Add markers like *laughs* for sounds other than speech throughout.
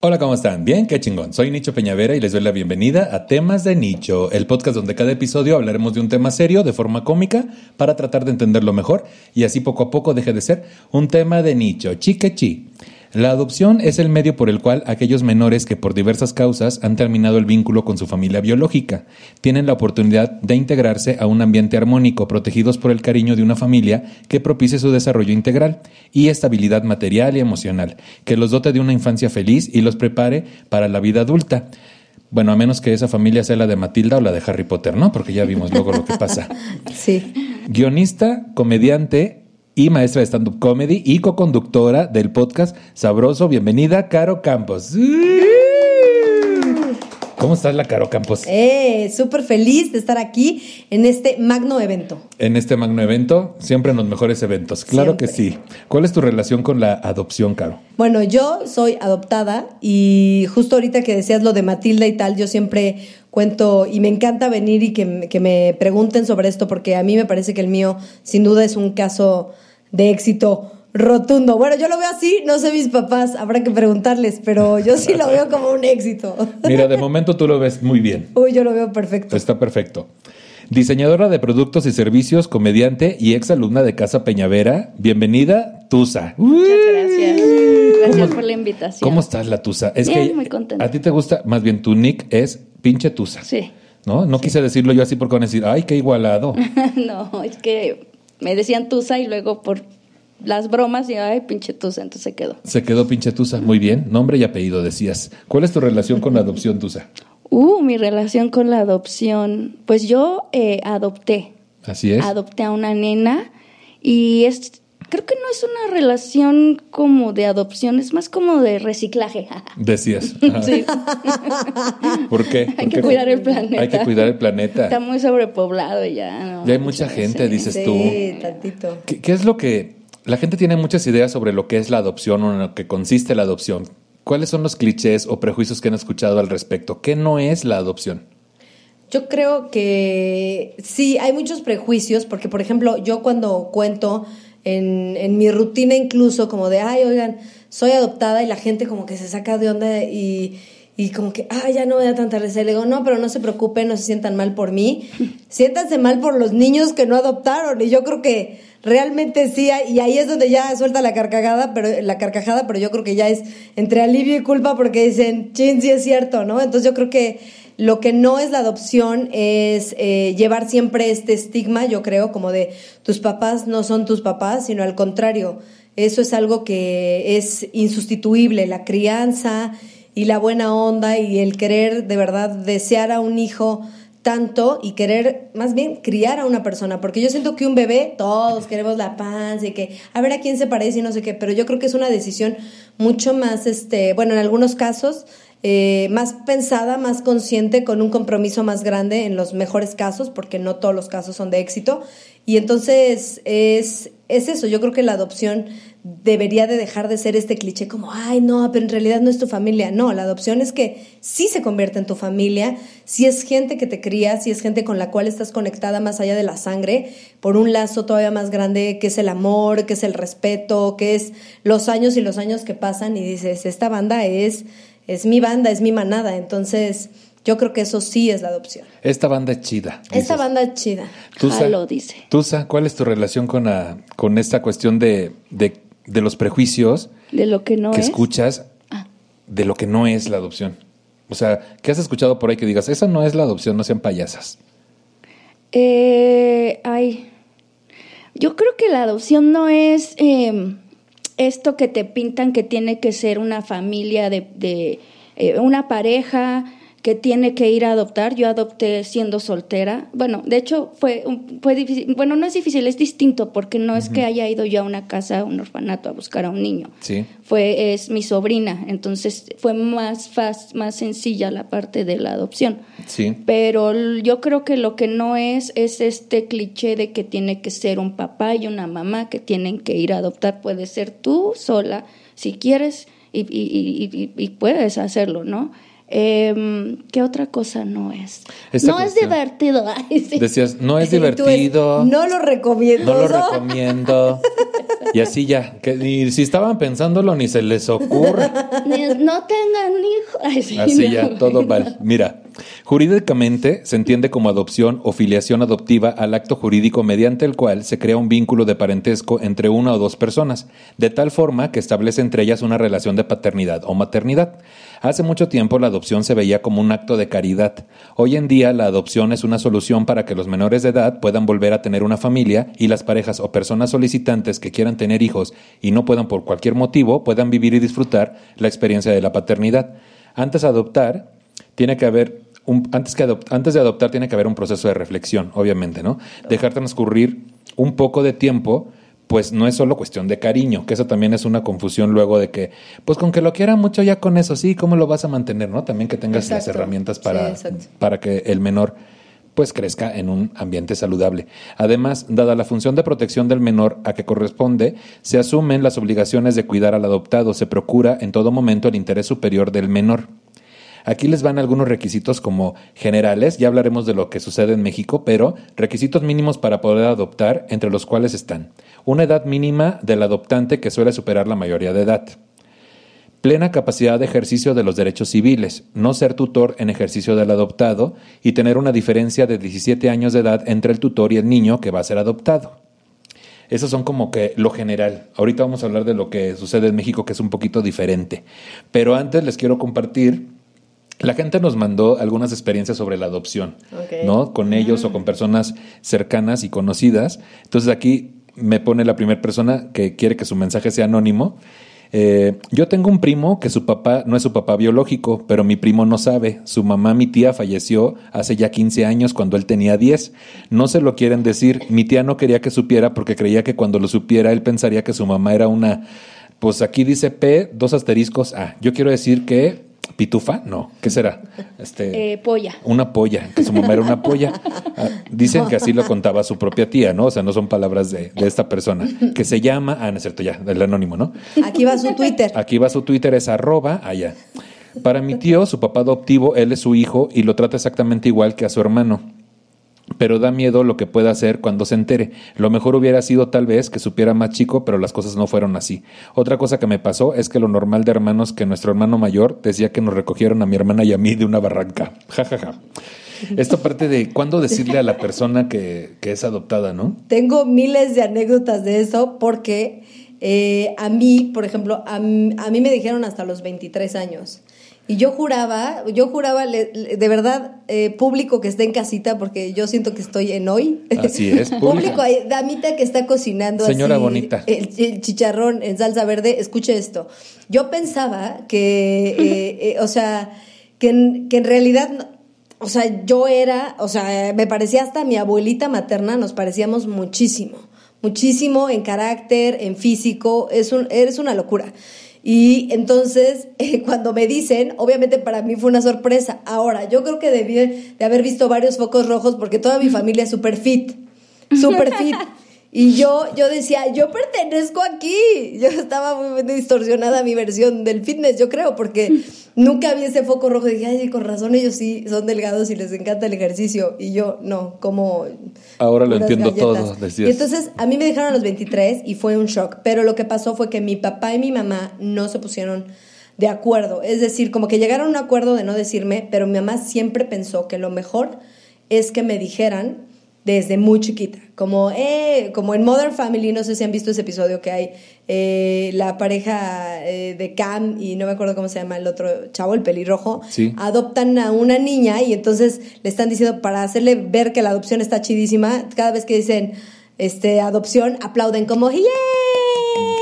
Hola, ¿cómo están? Bien, qué chingón. Soy Nicho Peñavera y les doy la bienvenida a Temas de Nicho, el podcast donde cada episodio hablaremos de un tema serio de forma cómica para tratar de entenderlo mejor y así poco a poco deje de ser un tema de nicho. Chiquechi. La adopción es el medio por el cual aquellos menores que por diversas causas han terminado el vínculo con su familia biológica tienen la oportunidad de integrarse a un ambiente armónico, protegidos por el cariño de una familia que propicie su desarrollo integral y estabilidad material y emocional, que los dote de una infancia feliz y los prepare para la vida adulta. Bueno, a menos que esa familia sea la de Matilda o la de Harry Potter, ¿no? Porque ya vimos luego lo que pasa. *laughs* Sí. Guionista, comediante y maestra de stand-up comedy y co-conductora del podcast Sabroso. Bienvenida, Caro Campos. ¿Cómo estás, la Caro Campos? Eh, súper feliz de estar aquí en este magno evento. En este magno evento, siempre en los mejores eventos. Claro que sí. ¿Cuál es tu relación con la adopción, Caro? Bueno, yo soy adoptada y justo ahorita que decías lo de Matilda y tal, yo siempre cuento y me encanta venir y que, que me pregunten sobre esto porque a mí me parece que el mío sin duda es un caso de éxito rotundo. Bueno, yo lo veo así, no sé mis papás, habrá que preguntarles, pero yo sí lo veo como un éxito. Mira, de momento tú lo ves muy bien. Uy, yo lo veo perfecto. Está perfecto. Diseñadora de productos y servicios, comediante y ex alumna de Casa Peñavera. Bienvenida, Tusa. Muchas gracias. Gracias por la invitación. ¿Cómo estás, la Tusa? Es Bien, que muy contenta. a ti te gusta, más bien tu nick es pinche Tusa. Sí. ¿No? No quise decirlo yo así porque van a decir, ay, qué igualado. *laughs* no, es que me decían Tusa y luego por las bromas y ay, pinche Tusa, entonces se quedó. Se quedó pinche Tusa. Muy bien. Nombre y apellido decías. ¿Cuál es tu relación con la adopción, Tusa? Uh, mi relación con la adopción. Pues yo eh, adopté. Así es. Adopté a una nena y es creo que no es una relación como de adopción, es más como de reciclaje. *laughs* Decías. Sí. *laughs* ¿Por qué? Hay ¿Por que qué? cuidar el planeta. Hay que cuidar el planeta. Está muy sobrepoblado ya. ¿no? Ya hay mucha gente, Sí. dices tú. Sí, tantito. ¿Qué, qué es lo que... La gente tiene muchas ideas sobre lo que es la adopción o en lo que consiste la adopción. ¿Cuáles son los clichés o prejuicios que han escuchado al respecto? ¿Qué no es la adopción? Yo creo que sí, hay muchos prejuicios, porque por ejemplo, yo cuando cuento en, en mi rutina incluso como de, ay, oigan, soy adoptada y la gente como que se saca de onda y, y como que, ay, ya no me da tanta risa. Y le digo, no, pero no se preocupen, no se sientan mal por mí, *laughs* siéntanse mal por los niños que no adoptaron. Y yo creo que realmente sí, y ahí es donde ya suelta la carcajada, pero la carcajada, pero yo creo que ya es entre alivio y culpa porque dicen, chin, sí es cierto, ¿no? Entonces yo creo que lo que no es la adopción es eh, llevar siempre este estigma, yo creo, como de tus papás no son tus papás, sino al contrario. Eso es algo que es insustituible, la crianza y la buena onda y el querer de verdad desear a un hijo tanto y querer más bien criar a una persona, porque yo siento que un bebé, todos queremos la panza y que a ver a quién se parece y no sé qué, pero yo creo que es una decisión mucho más, este, bueno, en algunos casos, eh, más pensada, más consciente, con un compromiso más grande en los mejores casos, porque no todos los casos son de éxito. Y entonces es, es eso, yo creo que la adopción debería de dejar de ser este cliché como, ay, no, pero en realidad no es tu familia. No, la adopción es que sí se convierte en tu familia, si es gente que te cría, si es gente con la cual estás conectada más allá de la sangre, por un lazo todavía más grande que es el amor, que es el respeto, que es los años y los años que pasan y dices, esta banda es, es mi banda, es mi manada. Entonces, yo creo que eso sí es la adopción. Esta banda es chida. Esta banda es chida. Tusa, Jalo, dice. Tusa, ¿cuál es tu relación con, la- con esta cuestión de, de, de los prejuicios De lo que no que es. escuchas de lo que no es la adopción? O sea, ¿qué has escuchado por ahí que digas, esa no es la adopción, no sean payasas? Eh, ay, yo creo que la adopción no es eh, esto que te pintan que tiene que ser una familia de, de, eh, una pareja que tiene que ir a adoptar. Yo adopté siendo soltera. Bueno, de hecho fue, fue difícil. Bueno, no es difícil, es distinto porque no es que haya ido yo a una casa, a un orfanato a buscar a un niño. Sí. Fue, es mi sobrina, entonces fue más fácil, más sencilla la parte de la adopción. Sí. Pero yo creo que lo que no es es este cliché de que tiene que ser un papá y una mamá que tienen que ir a adoptar. Puede ser tú sola, si quieres, y, y, y, y puedes hacerlo, ¿no? Eh, ¿Qué otra cosa no es? Esta no es divertido. *laughs* Ay, sí. Decías, no es divertido. no lo recomiendo. No lo recomiendo. Y así ya. Que ni si estaban pensándolo, ni se les ocurre. *laughs* Ni- no tengan hijos. Ay, sí, Así no. ya, todo mal. Mira, jurídicamente se entiende como adopción o filiación adoptiva al acto jurídico mediante el cual se crea un vínculo de parentesco entre una o dos personas, de tal forma que establece entre ellas una relación de paternidad o maternidad. Hace mucho tiempo la adopción se veía como un acto de caridad. Hoy en día la adopción es una solución para que los menores de edad puedan volver a tener una familia y las parejas o personas solicitantes que quieran tener hijos y no puedan por cualquier motivo puedan vivir y disfrutar la experiencia de la paternidad. Antes de adoptar, tiene que haber un, antes, que antes de adoptar tiene que haber un proceso de reflexión, obviamente, ¿no? Dejar transcurrir un poco de tiempo, pues no es solo cuestión de cariño, que eso también es una confusión luego de que, pues con que lo quiera mucho ya con eso, sí, ¿cómo lo vas a mantener, no? También que tengas las herramientas para, para que el menor pues crezca en un ambiente saludable. Además, dada la función de protección del menor a que corresponde, se asumen las obligaciones de cuidar al adoptado, se procura en todo momento el interés superior del menor. Aquí les van algunos requisitos como generales, ya hablaremos de lo que sucede en México, pero requisitos mínimos para poder adoptar, entre los cuales están una edad mínima del adoptante que suele superar la mayoría de edad, plena capacidad de ejercicio de los derechos civiles, no ser tutor en ejercicio del adoptado y tener una diferencia de 17 años de edad entre el tutor y el niño que va a ser adoptado. Esos son como que lo general. Ahorita vamos a hablar de lo que sucede en México, que es un poquito diferente. Pero antes les quiero compartir. La gente nos mandó algunas experiencias sobre la adopción. ¿no? Con ellos o con personas cercanas y conocidas. Entonces aquí me pone la primera persona que quiere que su mensaje sea anónimo. Eh, yo tengo un primo que su papá no es su papá biológico, pero mi primo no sabe. Su mamá, mi tía, falleció hace ya 15 años cuando él tenía 10. No se lo quieren decir. Mi tía no quería que supiera porque creía que cuando lo supiera él pensaría que su mamá era una... Pues aquí dice P, dos asteriscos A. Yo quiero decir que... ¿Pitufa? No. ¿Qué será? Este, Eh, polla. una polla, que su mamá era una polla. Ah, dicen que así lo contaba su propia tía, ¿no? O sea, no son palabras de, de esta persona. Que se llama, ah, no es cierto, ya, del anónimo, ¿no? Aquí va su Twitter. Aquí va su Twitter, es arroba allá. Para mi tío, su papá adoptivo, él es su hijo y lo trata exactamente igual que a su hermano. Pero da miedo lo que pueda hacer cuando se entere. Lo mejor hubiera sido tal vez que supiera más chico, pero las cosas no fueron así. Otra cosa que me pasó es que lo normal de hermanos que nuestro hermano mayor decía que nos recogieron a mi hermana y a mí de una barranca. *laughs* Ja, ja, ja. Esta parte de cuándo decirle a la persona que, que es adoptada, ¿no? Tengo miles de anécdotas de eso porque eh, a mí, por ejemplo, a, a mí me dijeron hasta los 23 años. Y yo juraba, yo juraba, le- le- de verdad, eh, público que esté en casita, porque yo siento que estoy en hoy. Así es, *laughs* público. público, ahí, damita que está cocinando Señora así, bonita. El, el chicharrón en salsa verde, escuche esto. Yo pensaba que, eh, *laughs* eh, o sea, que en, que en realidad, o sea, yo era, o sea, me parecía hasta mi abuelita materna, nos parecíamos muchísimo, muchísimo en carácter, en físico, es un, eres una locura. Y entonces, *laughs* eh, cuando me dicen, obviamente para mí fue una sorpresa. Ahora, yo creo que debí de haber visto varios focos rojos porque toda mi familia es super fit, super fit. *laughs* Y yo, yo decía, yo pertenezco aquí. Yo estaba muy distorsionada mi versión del fitness, yo creo, porque *laughs* nunca vi ese foco rojo. dije, ay, con razón, ellos sí son delgados y les encanta el ejercicio. Y yo, no, como. Ahora lo entiendo galletas. todo, decías. Y entonces a mí me dejaron a los 23 y fue un shock. Pero lo que pasó fue que mi papá y mi mamá no se pusieron de acuerdo. Es decir, como que llegaron a un acuerdo de no decirme, pero mi mamá siempre pensó que lo mejor es que me dijeran desde muy chiquita. Como, eh, como en Modern Family, no sé si han visto ese episodio que hay eh, la pareja eh, de Cam y no me acuerdo cómo se llama el otro chavo, el pelirrojo, Sí. adoptan a una niña y entonces le están diciendo para hacerle ver que la adopción está chidísima, cada vez que dicen este adopción aplauden como ¡Yay!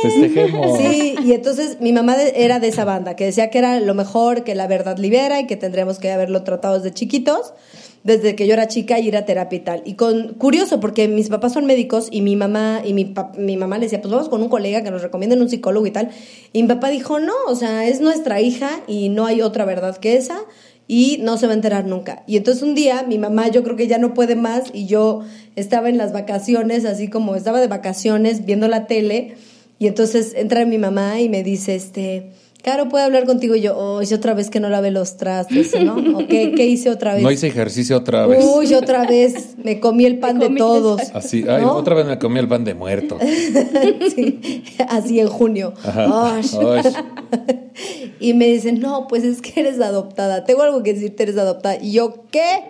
Festejemos. Sí, y entonces mi mamá era de esa banda, que decía que era lo mejor, que la verdad libera y que tendríamos que haberlo tratado desde chiquitos, desde que yo era chica y ir a terapia y tal. Y con curioso, porque mis papás son médicos y mi mamá y mi, pap- mi mamá le decía, pues vamos con un colega que nos recomienden un psicólogo y tal. Y mi papá dijo, no, o sea, es nuestra hija y no hay otra verdad que esa y no se va a enterar nunca. Y entonces un día mi mamá yo creo que ya no puede más y yo estaba en las vacaciones, así como estaba de vacaciones viendo la tele y entonces entra mi mamá y me dice, este, Caro, ¿puede hablar contigo? Y yo, oh, hice otra vez que no lavé los trastes, ¿no? ¿O qué, qué hice otra vez? No hice ejercicio otra vez. Uy, otra vez me comí el pan de todos. Así, ay, ¿no? otra vez me comí el pan de muerto. *laughs* Sí, así en junio. Ajá. Osh. Osh. *laughs* Y me dicen, no, pues es que eres adoptada. Tengo algo que decirte, eres adoptada. Y yo, ¿qué?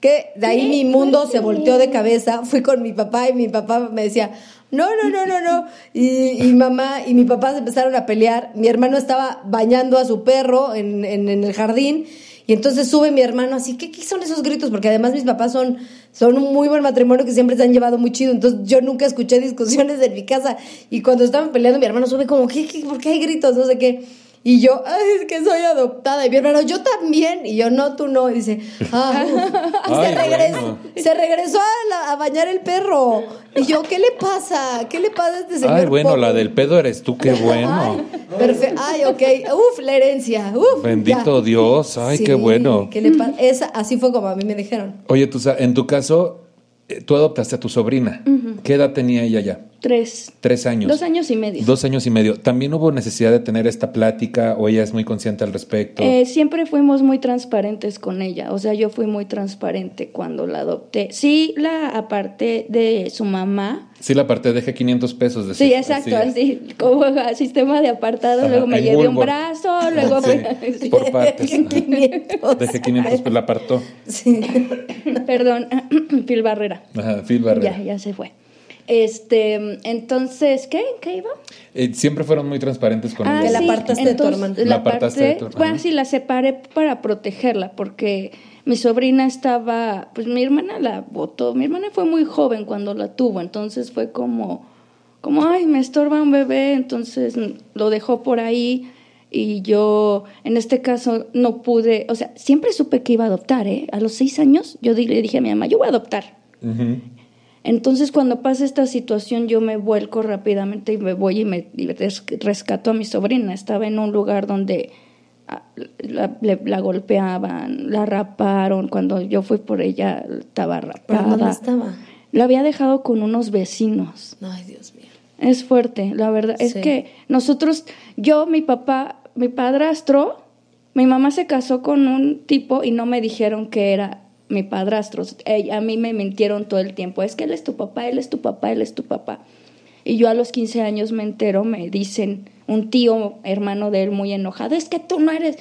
¿Qué? De ahí mi mundo se volteó de cabeza. Fui con mi papá y mi papá me decía, no, no, no, no, no. Y, mamá y mi papá se empezaron a pelear. Mi hermano estaba bañando a su perro en, en, en el jardín. Y entonces sube mi hermano así, ¿qué, qué son esos gritos? Porque además mis papás son, son un muy buen matrimonio que siempre se han llevado muy chido. Entonces yo nunca escuché discusiones en mi casa. Y cuando estaban peleando, mi hermano sube como, ¿qué, qué, ¿por qué hay gritos? No sé qué. Y yo, ay, es que soy adoptada. Y mi hermano, yo también. Y yo, no, tú no. Y dice, ah, *laughs* y Ay, se, regresó, bueno. se regresó a, la- a bañar el perro. Y yo, ¿qué le pasa? ¿Qué le pasa a este señor? Ay, bueno, la del pedo eres tú, qué bueno. Perfecto. Ay, ok. Uf, la herencia. Uf, Bendito ya. Dios, ay, Sí, qué bueno. ¿qué le? Esa, así fue como a mí me dijeron. Oye, tú, en tu caso, eh, tú adoptaste a tu sobrina. ¿Qué edad tenía ella ya? Tres. Tres años. Dos años y medio. Dos años y medio. ¿También hubo necesidad de tener esta plática o ella es muy consciente al respecto? Eh, siempre fuimos muy transparentes con ella, o sea, yo fui muy transparente cuando la adopté. Sí, la aparté de su mamá. sí, la parte dejé 500 pesos. De Sí, exacto, así, como sistema de apartado, Ajá, luego me llevé un brazo, luego Sí, *laughs* por partes. ¿Qué 500? Dejé 500, pues la apartó. Sí. *laughs* perdón, *clears throat* Phil Barrera. Ajá, Phil Barrera. Ya, ya se fue. Este, entonces, ¿qué? ¿Qué iba? Eh, siempre fueron muy transparentes con Ah, ella. La apartaste de tu hermano. La, La apartaste de aparté- tu- bueno, sí, la separé para protegerla, porque mi sobrina estaba, pues mi hermana la votó, mi hermana fue muy joven cuando la tuvo, entonces fue como, como, ay, me estorba un bebé, entonces lo dejó por ahí y yo, en este caso, no pude, o sea, siempre supe que iba a adoptar, ¿eh? A los seis años yo di- le dije a mi mamá, yo voy a adoptar. Ujú. Entonces, cuando pasa esta situación, yo me vuelco rápidamente y me voy y me y res- rescato a mi sobrina. Estaba en un lugar donde ah, la, golpeaban, la raparon. Cuando yo fui por ella, estaba ¿Pero rapada. dónde estaba? La había dejado con unos vecinos. Ay, Dios mío. Es fuerte, la verdad. Es que nosotros, yo, mi papá, mi padrastro, mi mamá se casó con un tipo y no me dijeron que era mi padrastro. A mí me mintieron todo el tiempo. Es que él es tu papá, él es tu papá, él es tu papá. Y yo a los 15 años me entero, me dicen, un tío hermano de él muy enojado, es que tú no eres.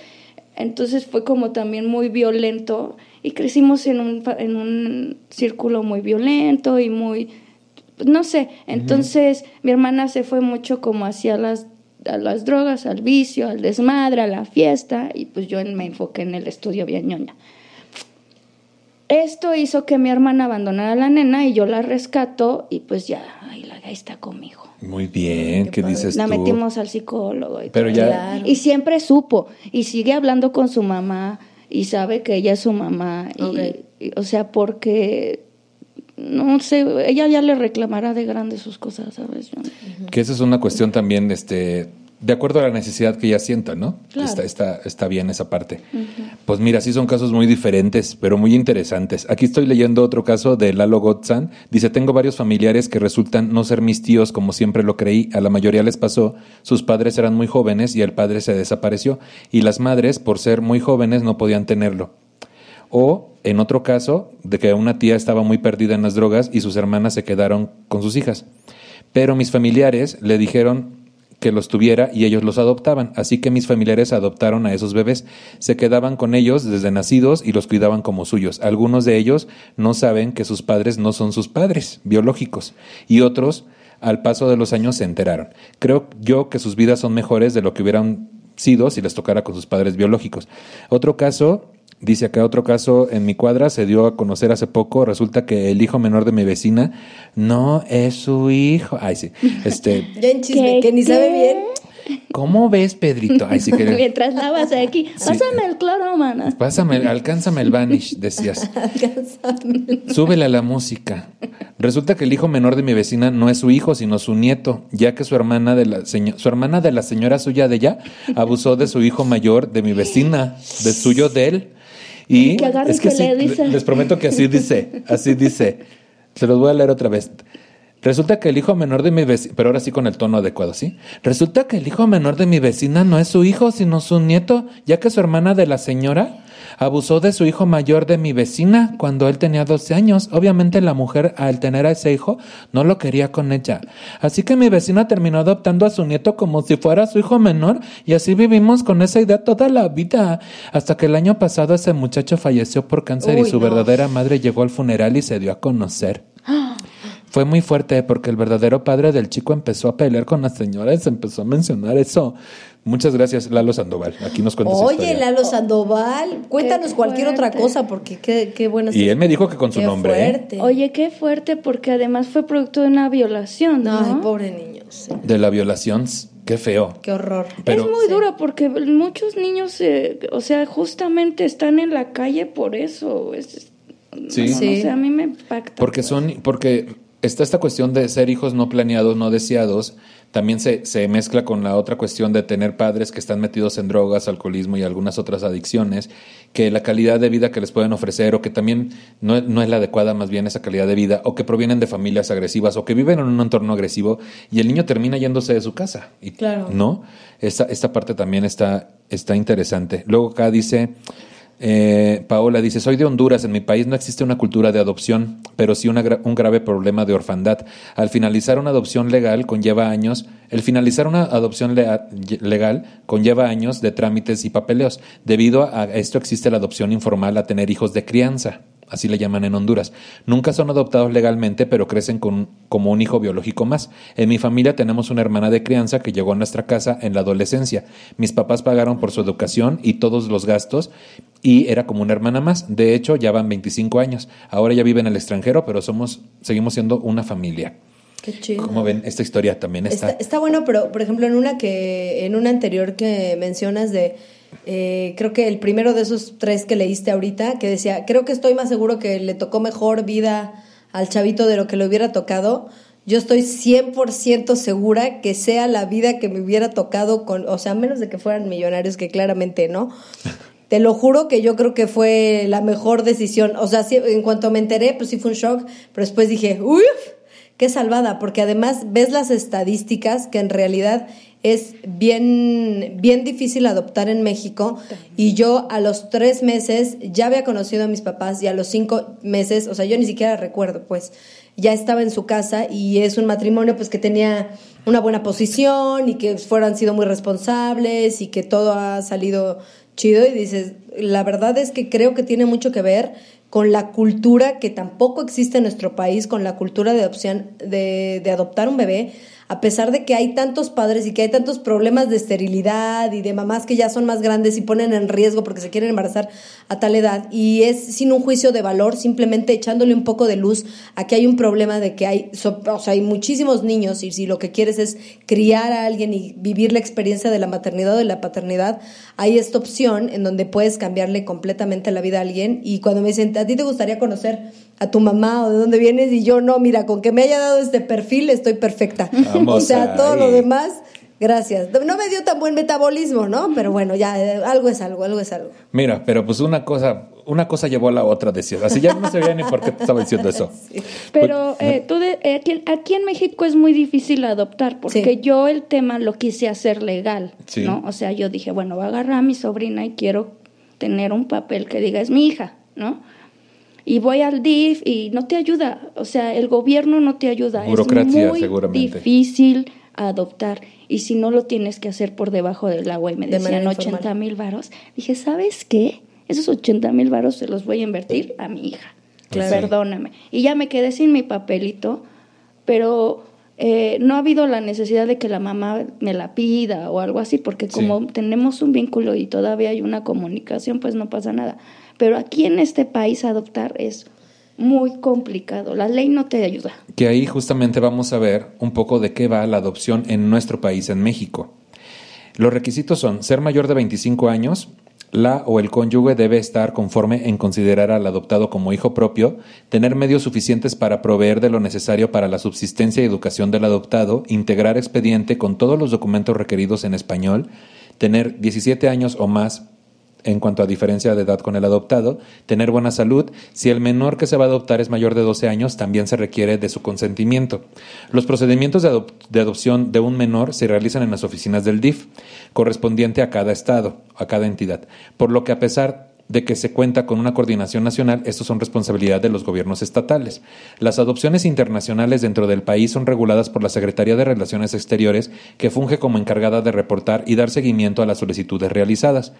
Entonces fue como también muy violento y crecimos en un, en un círculo muy violento y muy, no sé, entonces mi hermana se fue mucho como hacia las, a las drogas, al vicio, al desmadre, a la fiesta y pues yo me enfoqué en el estudio bien ñoña. Esto hizo que mi hermana abandonara a la nena y yo la rescato y pues ya, ahí, la, ahí está conmigo. Muy bien, ¿qué, dices La tú? metimos al psicólogo. Y Pero todo. ya- Claro. Y siempre supo. Y sigue hablando con su mamá. Y sabe que ella es su mamá. y- y, o sea, porque. No sé, ella ya le reclamará de grande sus cosas, ¿sabes? Que esa es una cuestión también, este, de acuerdo a la necesidad que ella sienta, ¿no? Claro. Está, está, está bien esa parte. Pues mira, sí son casos muy diferentes, pero muy interesantes. Aquí estoy leyendo otro caso de Lalo Gotzan. Dice, tengo varios familiares que resultan no ser mis tíos como siempre lo creí. A la mayoría les pasó. Sus padres eran muy jóvenes y el padre se desapareció. Y las madres, por ser muy jóvenes, no podían tenerlo. O, en otro caso, de que una tía estaba muy perdida en las drogas y sus hermanas se quedaron con sus hijas. Pero mis familiares le dijeron que los tuviera y ellos los adoptaban. Así que mis familiares adoptaron a esos bebés. Se quedaban con ellos desde nacidos y los cuidaban como suyos. Algunos de ellos no saben que sus padres no son sus padres biológicos. Y otros, al paso de los años, se enteraron. Creo yo que sus vidas son mejores de lo que hubieran sido si les tocara con sus padres biológicos. Otro caso Dice acá otro caso en mi cuadra, se dio a conocer hace poco, resulta que el hijo menor de mi vecina no es su hijo. Ay, sí. Este, *laughs* Ya en chisme, ¿Qué, que ni sabe bien. ¿cómo ves, Pedrito? Ay, sí que *laughs* Mientras lavas aquí, pásame el cloro, mana. Pásame, alcánzame el vanish, decías. *laughs* Alcánzame. Súbele a la música. Resulta que el hijo menor de mi vecina no es su hijo, sino su nieto, ya que su hermana de la seño- su hermana de la señora suya de ella abusó de su hijo mayor de mi vecina, de suyo de él. Y Que agarre y que sí, le dice. les prometo que así dice, *laughs* así dice. Se los voy a leer otra vez. Resulta que el hijo menor de mi vecina, pero ahora sí con el tono adecuado, ¿sí? Resulta que el hijo menor de mi vecina no es su hijo, sino su nieto, ya que su hermana de la señora abusó de su hijo mayor de mi vecina cuando él tenía 12 años. Obviamente la mujer, al tener a ese hijo, no lo quería con ella. Así que mi vecina terminó adoptando a su nieto como si fuera su hijo menor y así vivimos con esa idea toda la vida. Hasta que el año pasado ese muchacho falleció por cáncer y su no. verdadera madre llegó al funeral y se dio a conocer. *gasps* Fue muy fuerte porque el verdadero padre del chico empezó a pelear con la señora y se empezó a mencionar eso. Muchas gracias, Lalo Sandoval. Aquí nos cuenta su Oye, historia. Lalo Sandoval, cuéntanos Qué cualquier otra cosa, porque qué, qué bueno. Y él me dijo que con su Qué nombre. ¿eh? fuerte. Oye, qué fuerte, porque además fue producto de una violación, ¿no? Ay, pobre niño. sí. De la violación, qué feo. Qué horror. Pero- es muy Sí. duro porque muchos niños, eh, o sea, justamente están en la calle por eso. Es, Sí. no, Sí. O sea, a mí me impacta. Porque son, porque está esta cuestión de ser hijos no planeados, no deseados, también se, se mezcla con la otra cuestión de tener padres que están metidos en drogas, alcoholismo y algunas otras adicciones, que la calidad de vida que les pueden ofrecer o que también no, es- no es la adecuada más bien esa calidad de vida, o que provienen de familias agresivas o que viven en un entorno agresivo y el niño termina yéndose de su casa. Y, Claro. ¿No? Esta, esta parte también está, está interesante. Luego acá dice... Eh, Paola dice, soy de Honduras, en mi país no existe una cultura de adopción, pero sí una un grave problema de orfandad. Al finalizar una adopción legal conlleva años, el finalizar una adopción legal conlleva años de trámites y papeleos. Debido a esto existe la adopción informal a tener hijos de crianza. Así le llaman en Honduras. Nunca son adoptados legalmente, pero crecen con, como un hijo biológico más. En mi familia tenemos una hermana de crianza que llegó a nuestra casa en la adolescencia. Mis papás pagaron por su educación y todos los gastos y era como una hermana más. De hecho, ya van 25 años. Ahora ya vive en el extranjero, pero somos, seguimos siendo una familia. Qué chido. Como ven, esta historia también está. Está, está bueno, pero por ejemplo, en una que, en una anterior que mencionas de, eh, creo que el primero de esos tres que leíste ahorita, que decía, creo que estoy más seguro que le tocó mejor vida al chavito de lo que le hubiera tocado. Yo estoy 100% segura que sea la vida que me hubiera tocado con, o sea, menos de que fueran millonarios, que claramente no. *laughs* Te lo juro que yo creo que fue la mejor decisión. O sea, sí, en cuanto me enteré, pues sí fue un shock, pero después dije, uff, qué salvada, porque además ves las estadísticas que en realidad es bien, bien difícil adoptar en México. Y yo a los tres meses ya había conocido a mis papás y a los cinco meses, o sea, yo ni siquiera recuerdo, pues ya estaba en su casa y es un matrimonio pues que tenía una buena posición y que fueran sido muy responsables y que todo ha salido chido. Y dices, la verdad es que creo que tiene mucho que ver con la cultura que tampoco existe en nuestro país, con la cultura de adopción, de, de adoptar un bebé, a pesar de que hay tantos padres y que hay tantos problemas de esterilidad y de mamás que ya son más grandes y ponen en riesgo porque se quieren embarazar a tal edad y es sin un juicio de valor, simplemente echándole un poco de luz a que hay un problema de que hay, so- o sea, hay muchísimos niños y si lo que quieres es criar a alguien y vivir la experiencia de la maternidad o de la paternidad, hay esta opción en donde puedes cambiarle completamente la vida a alguien. Y cuando me dicen, ¿a ti te gustaría conocer a tu mamá o de dónde vienes? Y yo no, mira, con que me haya dado este perfil estoy perfecta. Vamos *laughs* o sea, todo lo demás, gracias. No me dio tan buen metabolismo, ¿no? Pero bueno, ya, eh, algo es algo, algo es algo. Mira, pero pues una cosa, una cosa llevó a la otra, decías. Así ya no sabía ni por qué te estaba diciendo eso. *laughs* Pero eh, tú de- eh, aquí, aquí en México es muy difícil adoptar porque Sí. yo el tema lo quise hacer legal, Sí. ¿no? O sea, yo dije, bueno, voy a agarrar a mi sobrina y quiero tener un papel que diga es mi hija, ¿no? Y voy al DIF y no te ayuda, o sea, el gobierno no te ayuda. Burocracia, es muy seguramente. difícil adoptar y si no lo tienes que hacer por debajo del agua y me De decían manera 80 informal. mil varos, dije, ¿sabes qué? Esos 80 mil varos se los voy a invertir a mi hija. Claro. Perdóname. Y ya me quedé sin mi papelito, pero eh, no ha habido la necesidad de que la mamá me la pida o algo así, porque como tenemos un vínculo y todavía hay una comunicación, pues no pasa nada. Pero aquí en este país adoptar es muy complicado. La ley no te ayuda. Que ahí justamente vamos a ver un poco de qué va la adopción en nuestro país, en México. Los requisitos son ser mayor de 25 años, la o el cónyuge debe estar conforme en considerar al adoptado como hijo propio, tener medios suficientes para proveer de lo necesario para la subsistencia y educación del adoptado, integrar expediente con todos los documentos requeridos en español, tener 17 años o más en cuanto a diferencia de edad con el adoptado, tener buena salud. Si el menor que se va a adoptar es mayor de 12 años, también se requiere de su consentimiento. Los procedimientos de, adopción de un menor se realizan en las oficinas del DIF, correspondiente a cada estado, a cada entidad, por lo que a pesar de que se cuenta con una coordinación nacional, estos son responsabilidad de los gobiernos estatales. Las adopciones internacionales dentro del país son reguladas por la Secretaría de Relaciones Exteriores, que funge como encargada de reportar y dar seguimiento a las solicitudes realizadas.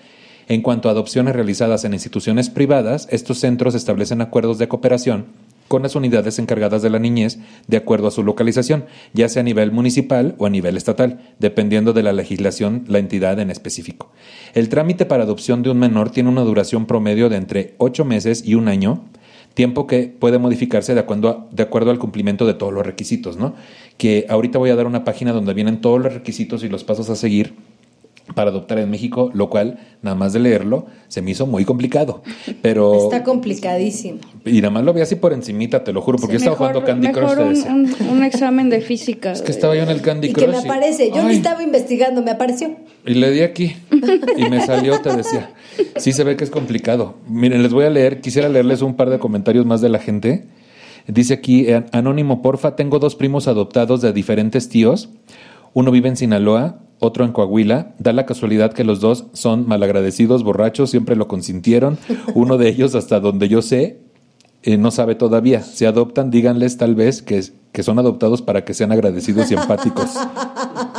En cuanto a adopciones realizadas en instituciones privadas, estos centros establecen acuerdos de cooperación con las unidades encargadas de la niñez de acuerdo a su localización, ya sea a nivel municipal o a nivel estatal, dependiendo de la legislación la entidad en específico. El trámite para adopción de un menor tiene una duración promedio de entre ocho meses y un año, tiempo que puede modificarse de acuerdo, al cumplimiento de todos los requisitos, ¿no? Que ahorita voy a dar una página donde vienen todos los requisitos y los pasos a seguir para adoptar en México, lo cual, nada más de leerlo, se me hizo muy complicado. Pero está complicadísimo. Y nada más lo vi así por encimita, te lo juro, porque yo estaba jugando Candy Crush. Un, un, examen de física. Es que estaba yo en el Candy y Crush. Que me aparece. Yo ni estaba investigando, me apareció. Y le di aquí y me salió, te decía. Sí se ve que es complicado. Miren, les voy a leer, quisiera leerles un par de comentarios más de la gente. Dice aquí, anónimo, porfa, tengo dos primos adoptados de diferentes tíos. Uno vive en Sinaloa otro en Coahuila. Da la casualidad que los dos son malagradecidos, borrachos, siempre lo consintieron. *laughs* Uno de ellos, hasta donde yo sé, eh, no sabe todavía. Si adoptan, díganles tal vez que, que son adoptados para que sean agradecidos y empáticos. *laughs*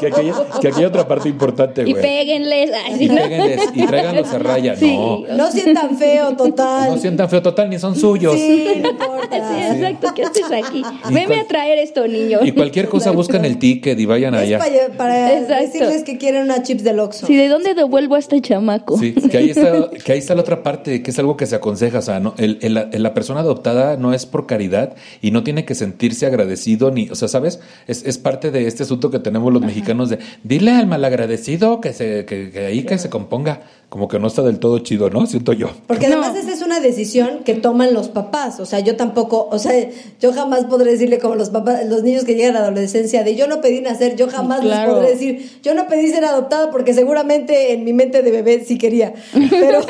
que, aquí, hay otra parte importante, güey. Y péguenles. y péguenles y tráiganlos a raya. No. No sientan feo, total. No sientan feo, total, ni son suyos. Sí, no importa. Sí, exacto. ¿Qué haces aquí? Venme a traer esto, niño. Y cualquier cosa buscan el ticket y vayan allá. para, para decirles que quieren una chips del Oxxo. Sí, ¿de dónde devuelvo a este chamaco? Sí, que ahí está, que ahí está la otra parte, que es algo que se aconseja. O sea, ¿no? el, el, la persona adoptada no es por caridad y no tiene que sentirse agradecido ni, o sea, ¿sabes? Es, es parte de este asunto que tenemos los mexicanos de dile al malagradecido que se que, que ahí que se componga, como que no está del todo chido, ¿no? Siento yo. Porque además esa es una decisión que toman los papás, o sea, yo tampoco, o sea, yo jamás podré decirle como los papás, los niños que llegan a la adolescencia de yo no pedí nacer, yo jamás les podré decir, yo no pedí ser adoptado porque seguramente en mi mente de bebé sí quería, pero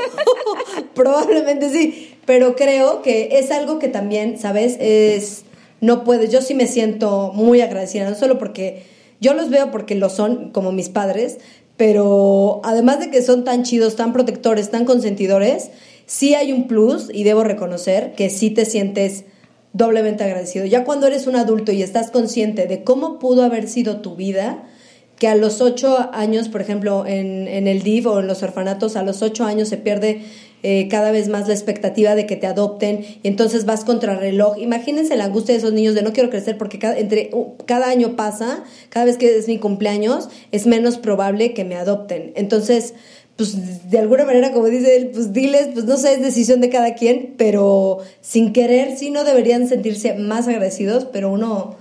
*laughs* probablemente sí, pero creo que es algo que también, ¿sabes? Es no puedes, yo sí me siento muy agradecida, no solo porque yo los veo porque lo son como mis padres, pero además de que son tan chidos, tan protectores, tan consentidores, sí hay un plus y debo reconocer que sí te sientes doblemente agradecido. Ya cuando eres un adulto y estás consciente de cómo pudo haber sido tu vida, que a los ocho años, por ejemplo, en, en el DIV o en los orfanatos, a los ocho años se pierde eh, cada vez más la expectativa de que te adopten y entonces vas contra reloj. Imagínense la angustia de esos niños de no quiero crecer porque cada, entre, cada año pasa, cada vez que es mi cumpleaños, es menos probable que me adopten. Entonces, pues de alguna manera, como dice él, pues diles, pues no sé, es decisión de cada quien, pero sin querer, sí no deberían sentirse más agradecidos, pero uno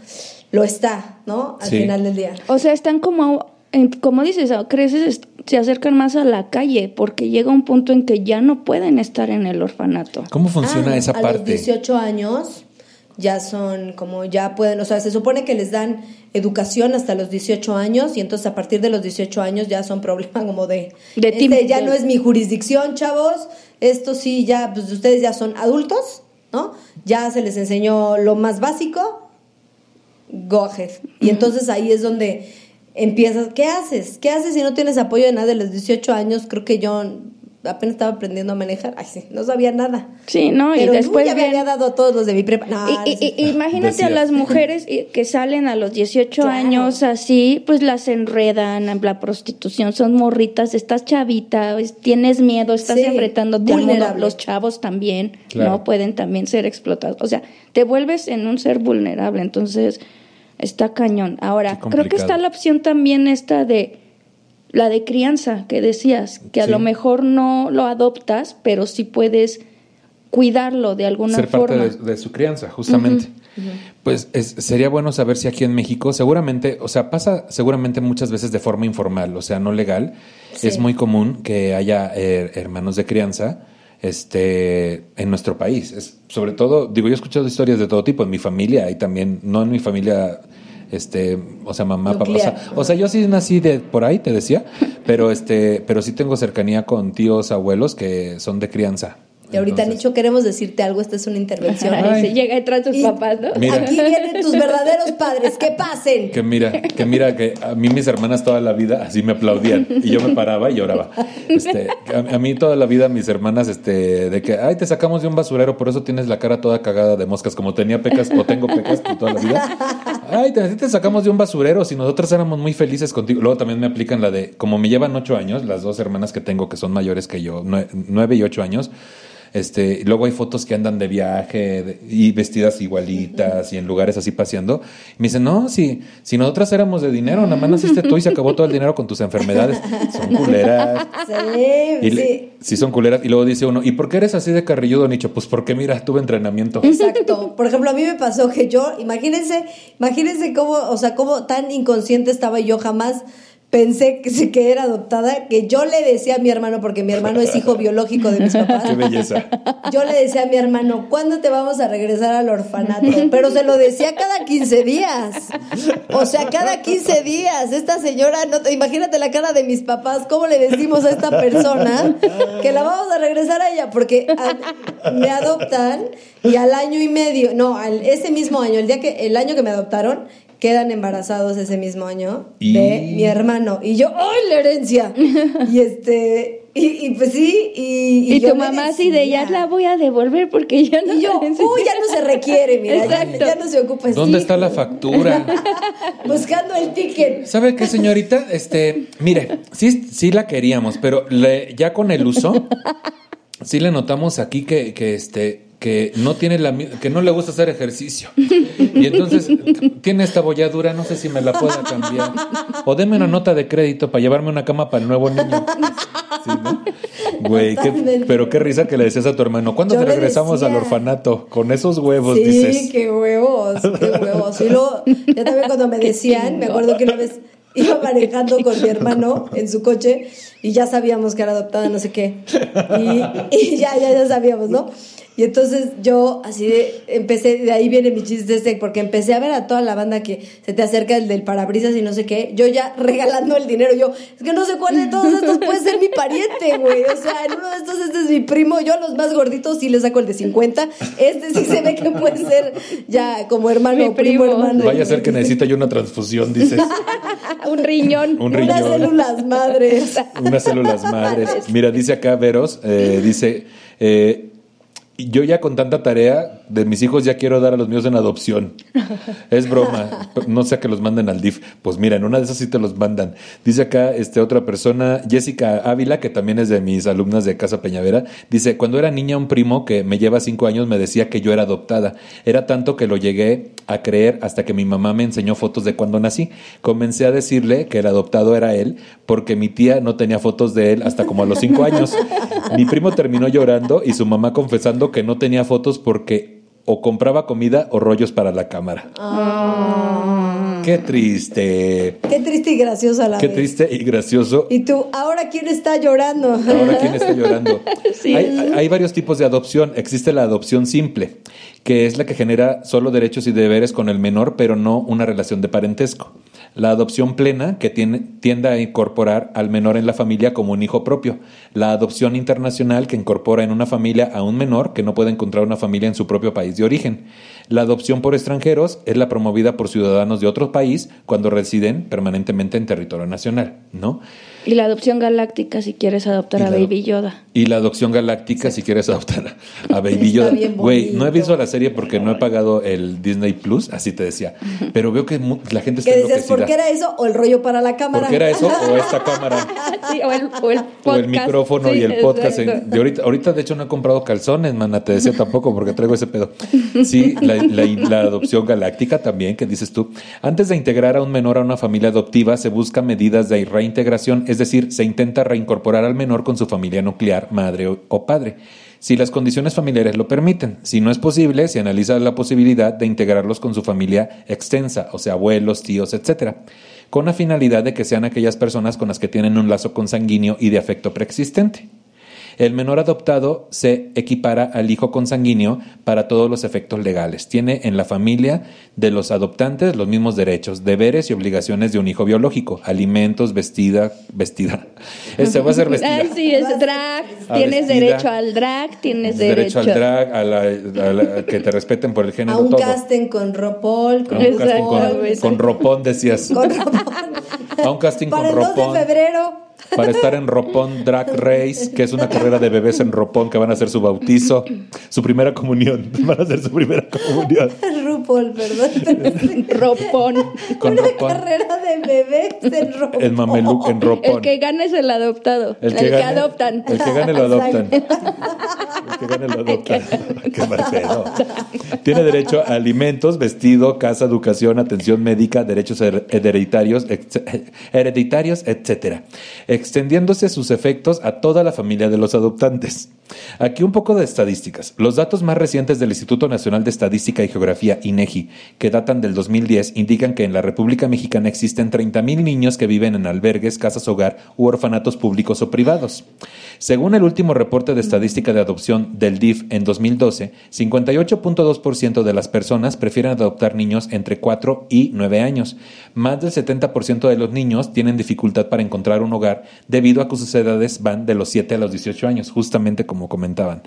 lo está, ¿no? Al final del día. O sea, están como como dices, creces, se acercan más a la calle porque llega un punto en que ya no pueden estar en el orfanato. ¿Cómo funciona ah, esa a parte? A los 18 años ya son como ya pueden, o sea, se supone que les dan educación hasta los 18 años y entonces a partir de los 18 años ya son *laughs* problemas como de, de este, ya no es mi jurisdicción, chavos, esto sí ya pues ustedes ya son adultos, ¿no? Ya se les enseñó lo más básico. Go ahead. Y entonces ahí es donde empiezas, ¿qué haces? ¿Qué haces si no tienes apoyo de nada de los 18 años? Creo que yo apenas estaba aprendiendo a manejar, ay sí, no sabía nada. Sí, no, y después ya me había dado a todos los de mi prepa. y, imagínate a las mujeres que salen a los 18 años así, pues las enredan en la prostitución, son morritas, estás chavita, tienes miedo, estás enfrentándote al mundo, los chavos también, no pueden también ser explotados. O sea, te vuelves en un ser vulnerable, entonces Está cañón. Ahora, creo que está la opción también esta de la de crianza que decías, que a Sí. lo mejor no lo adoptas, pero sí puedes cuidarlo de alguna ser parte forma. de, de su crianza, justamente. Pues es- sería bueno saber si aquí en México, seguramente, o sea, pasa seguramente muchas veces de forma informal, o sea, no legal. Sí. Es muy común que haya eh, hermanos de crianza este en nuestro país. Es, sobre todo, digo, yo he escuchado historias de todo tipo en mi familia y también, no en mi familia, este, o sea, mamá, papá. O sea, o sea, yo sí nací de por ahí, te decía, pero este, pero sí tengo cercanía con tíos, abuelos que son de crianza. Y ahorita, Entonces- Nicho, queremos decirte algo. Esta es una intervención. Ay, se llega detrás de tus Y papás, ¿no? Mira. Aquí vienen tus verdaderos padres. Que pasen. Que mira, que mira que a mí mis hermanas toda la vida así me aplaudían y yo me paraba y lloraba. Este, a, a mí toda la vida mis hermanas, este, de que, ay, te sacamos de un basurero, por eso tienes la cara toda cagada de moscas, como tenía pecas o tengo pecas toda la vida. Ay, te, sacamos de un basurero, si nosotras éramos muy felices contigo. Luego también me aplican la de, como me llevan ocho años, las dos hermanas que tengo que son mayores que yo, nue- nueve y ocho años. Este, luego hay fotos que andan de viaje de- y vestidas igualitas y en lugares así paseando. Y me dicen, no, si, si nosotras éramos de dinero, nada más naciste tú y se acabó todo el dinero con tus enfermedades. Son culeras. Sí, Y le- sí. sí, son culeras. Y luego dice uno, ¿y por qué eres así de carrilludo, Nicho? Pues porque mira, tuve entrenamiento. Exacto. Por ejemplo, a mí me pasó que yo, imagínense, imagínense cómo, o sea, cómo tan inconsciente estaba yo jamás pensé que, que era adoptada, que yo le decía a mi hermano, porque mi hermano es hijo biológico de mis papás. Qué belleza. Yo le decía a mi hermano, ¿cuándo te vamos a regresar al orfanato? Pero se lo decía cada 15 días. O sea, cada 15 días. Esta señora, no te, imagínate la cara de mis papás, ¿cómo le decimos a esta persona que la vamos a regresar a ella? Porque a- me adoptan y al año y medio, no, al, ese mismo año, el día que, el año que me adoptaron, quedan embarazados ese mismo año Y- de mi hermano. Y yo, ¡ay, la herencia! *laughs* Y este, y, y pues sí, y, Y, yo tu mamá así de ya la voy a devolver porque ya no y yo, uy, necesito". ya no se requiere, mira, ya, Exacto. ya no se ocupa. ¿Dónde Sí, está la factura? *laughs* Buscando el ticket. ¿Sabe qué, señorita? Este, mire, sí, sí la queríamos, pero le- ya con el uso, sí le notamos aquí que, que este, que no tiene la, que no le gusta hacer ejercicio. Y entonces tiene esta bolladura, no sé si me la pueda cambiar. O deme una nota de crédito para llevarme una cama para el nuevo niño. Sí, ¿no? Güey, qué- pero qué risa que le decías a tu hermano. ¿Cuándo Yo te regresamos al orfanato? Con esos huevos, sí, dices. qué huevos, qué huevos. Y luego, ya también cuando me *laughs* decían, me acuerdo que una vez iba manejando con mi hermano en su coche y ya sabíamos que era adoptada, no sé qué. Y, y ya, ya, ya sabíamos, ¿no? Y entonces yo así de, empecé, de ahí viene mi chiste este, porque empecé a ver a toda la banda que se te acerca el del parabrisas y no sé qué, yo ya *laughs* regalando el dinero, yo, es que no sé cuál de todos estos puede ser mi pariente, güey, o sea, en uno de estos este es mi primo, yo a los más gorditos sí le saco el de 50, este sí se ve que puede ser ya como hermano, Mi primo, primo. hermano. Vaya a ser que necesita yo una transfusión, dices. *laughs* un riñón. Un Unas riñón. células madres. Unas células madres. Mira, dice acá Veros, eh, dice, eh, yo ya con tanta tarea de mis hijos ya quiero dar a los míos en adopción. Es broma, *laughs* no sé que los manden al DIF. Pues mira, en una de esas sí te los mandan. Dice acá este, otra persona, Jessica Ávila, que también es de mis alumnas de Casa Peñavera, dice, cuando era niña un primo que me lleva cinco años me decía que yo era adoptada. Era tanto que lo llegué a creer hasta que mi mamá me enseñó fotos de cuando nací. Comencé a decirle que el adoptado era él porque mi tía no tenía fotos de él hasta como a los cinco años. Mi primo terminó llorando y su mamá confesando que no tenía fotos porque o compraba comida o rollos para la cámara. Qué triste. Qué triste y graciosa a la Qué vez. triste y gracioso. Y tú, ahora quién está llorando. Ahora, ¿quién está llorando? *laughs* Sí. hay, hay- hay varios tipos de adopción. Existe la adopción simple, que es la que genera solo derechos y deberes con el menor, pero no una relación de parentesco. La adopción plena, que tiende a incorporar al menor en la familia como un hijo propio. La adopción internacional, que incorpora en una familia a un menor que no puede encontrar una familia en su propio país de origen. La adopción por extranjeros es la promovida por ciudadanos de otro país cuando residen permanentemente en territorio nacional, ¿no? Y la adopción galáctica si quieres adoptar a Baby Yoda. Y la adopción galáctica si quieres adoptar a Baby Está Yoda. Güey, no he visto la serie porque no he pagado el Disney Plus, así te decía. Pero veo que mu- la gente está Que decías por qué era eso o el rollo para la cámara. ¿Por qué era eso o esta *laughs* cámara? Sí, o, el, o el podcast. O el micrófono Sí, y el podcast. en- de ahorita, ahorita, de hecho, no he comprado calzones, mana. Te decía tampoco porque traigo ese pedo. Sí, la, la- la adopción galáctica también, que dices tú. Antes de integrar a un menor a una familia adoptiva, se buscan medidas de reintegración, es decir, se intenta reincorporar al menor con su familia nuclear, madre o, padre. Si las condiciones familiares lo permiten. Si no es posible, se analiza la posibilidad de integrarlos con su familia extensa, o sea, abuelos, tíos, etcétera con la finalidad de que sean aquellas personas con las que tienen un lazo consanguíneo y de afecto preexistente. El menor adoptado se equipara al hijo consanguíneo para todos los efectos legales. Tiene en la familia de los adoptantes los mismos derechos, deberes y obligaciones de un hijo biológico, alimentos, vestida, vestida. *laughs* Este va a ser vestida. Ay, sí, es drag. A Tienes vestida. derecho al drag, tienes derecho derecho, al drag, a, la, a la- que te respeten por el género a un todo. casting con A con un casting con, con ropón, decías. con RuPaul. A un casting Para con el 2 ropón. de febrero. Para estar en Ropón Drag Race, que es una carrera de bebés en Ropón que van a hacer su bautizo, su primera comunión. *laughs* Van a hacer su primera comunión RuPaul, perdón. ropón. con Una Ropón. carrera de bebés en RuPaul. En Mameluc, en Ropón. El que gana es el adoptado. El, El que, gane- adoptan. El que gane lo adoptan. El que gane lo adoptan. Qué mal pedo. Tiene derecho a alimentos, vestido, casa, educación, atención médica, derechos her- hereditarios, ex- hereditarios, etcétera, extendiéndose sus efectos a toda la familia de los adoptantes. Aquí un poco de estadísticas. Los datos más recientes del Instituto Nacional de Estadística y Geografía, INEGI, que datan del 2010, indican que en la República Mexicana existen 30.000 niños que viven en albergues, casas hogar u orfanatos públicos o privados. Según el último reporte de estadística de adopción del DIF en 2012, 58.2% de las personas prefieren adoptar niños entre 4 y 9 años. Más del 70% de los niños tienen dificultad para encontrar un hogar debido a que sus edades van de los 7 a los 18 años, justamente como comentaban.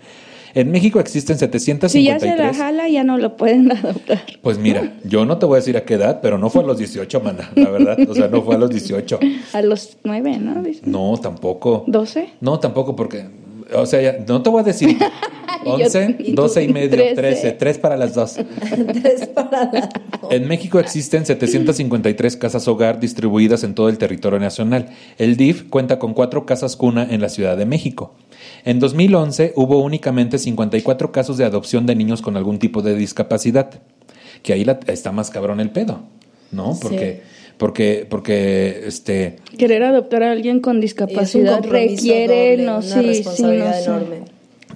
En México existen 753. Si ya se la jala, ya no lo pueden *laughs* adoptar. Pues mira, yo no te voy a decir a qué edad, pero no fue a los 18, mana, la verdad. O sea, no fue a los 18. *laughs* A los nueve, ¿no? Dice. No, tampoco. ¿Doce? No, tampoco porque, o sea, ya, no te voy a decir *laughs* 11, Y tú, 12 y medio, trece. 13, 3 para las dos. *laughs* Tres para la En México existen 753 casas hogar distribuidas en todo el territorio nacional. El DIF cuenta con cuatro casas cuna en la Ciudad de México. En 2011 hubo únicamente 54 casos de adopción de niños con algún tipo de discapacidad. Que ahí la- está más cabrón el pedo, ¿no? Porque, porque, porque, este, Querer adoptar a alguien con discapacidad requiere, doble, no una sí, sí, no enorme.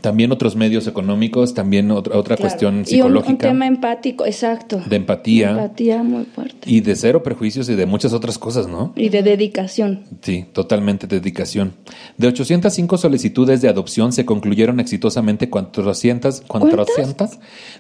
También otros medios económicos, también otra, otra Claro. cuestión Y un, psicológica. un tema empático, exacto. De empatía. Empatía muy fuerte. Y de cero prejuicios y de muchas otras cosas, ¿no? Y de dedicación. Sí, totalmente dedicación. De 805 solicitudes de adopción se concluyeron exitosamente 400, 400.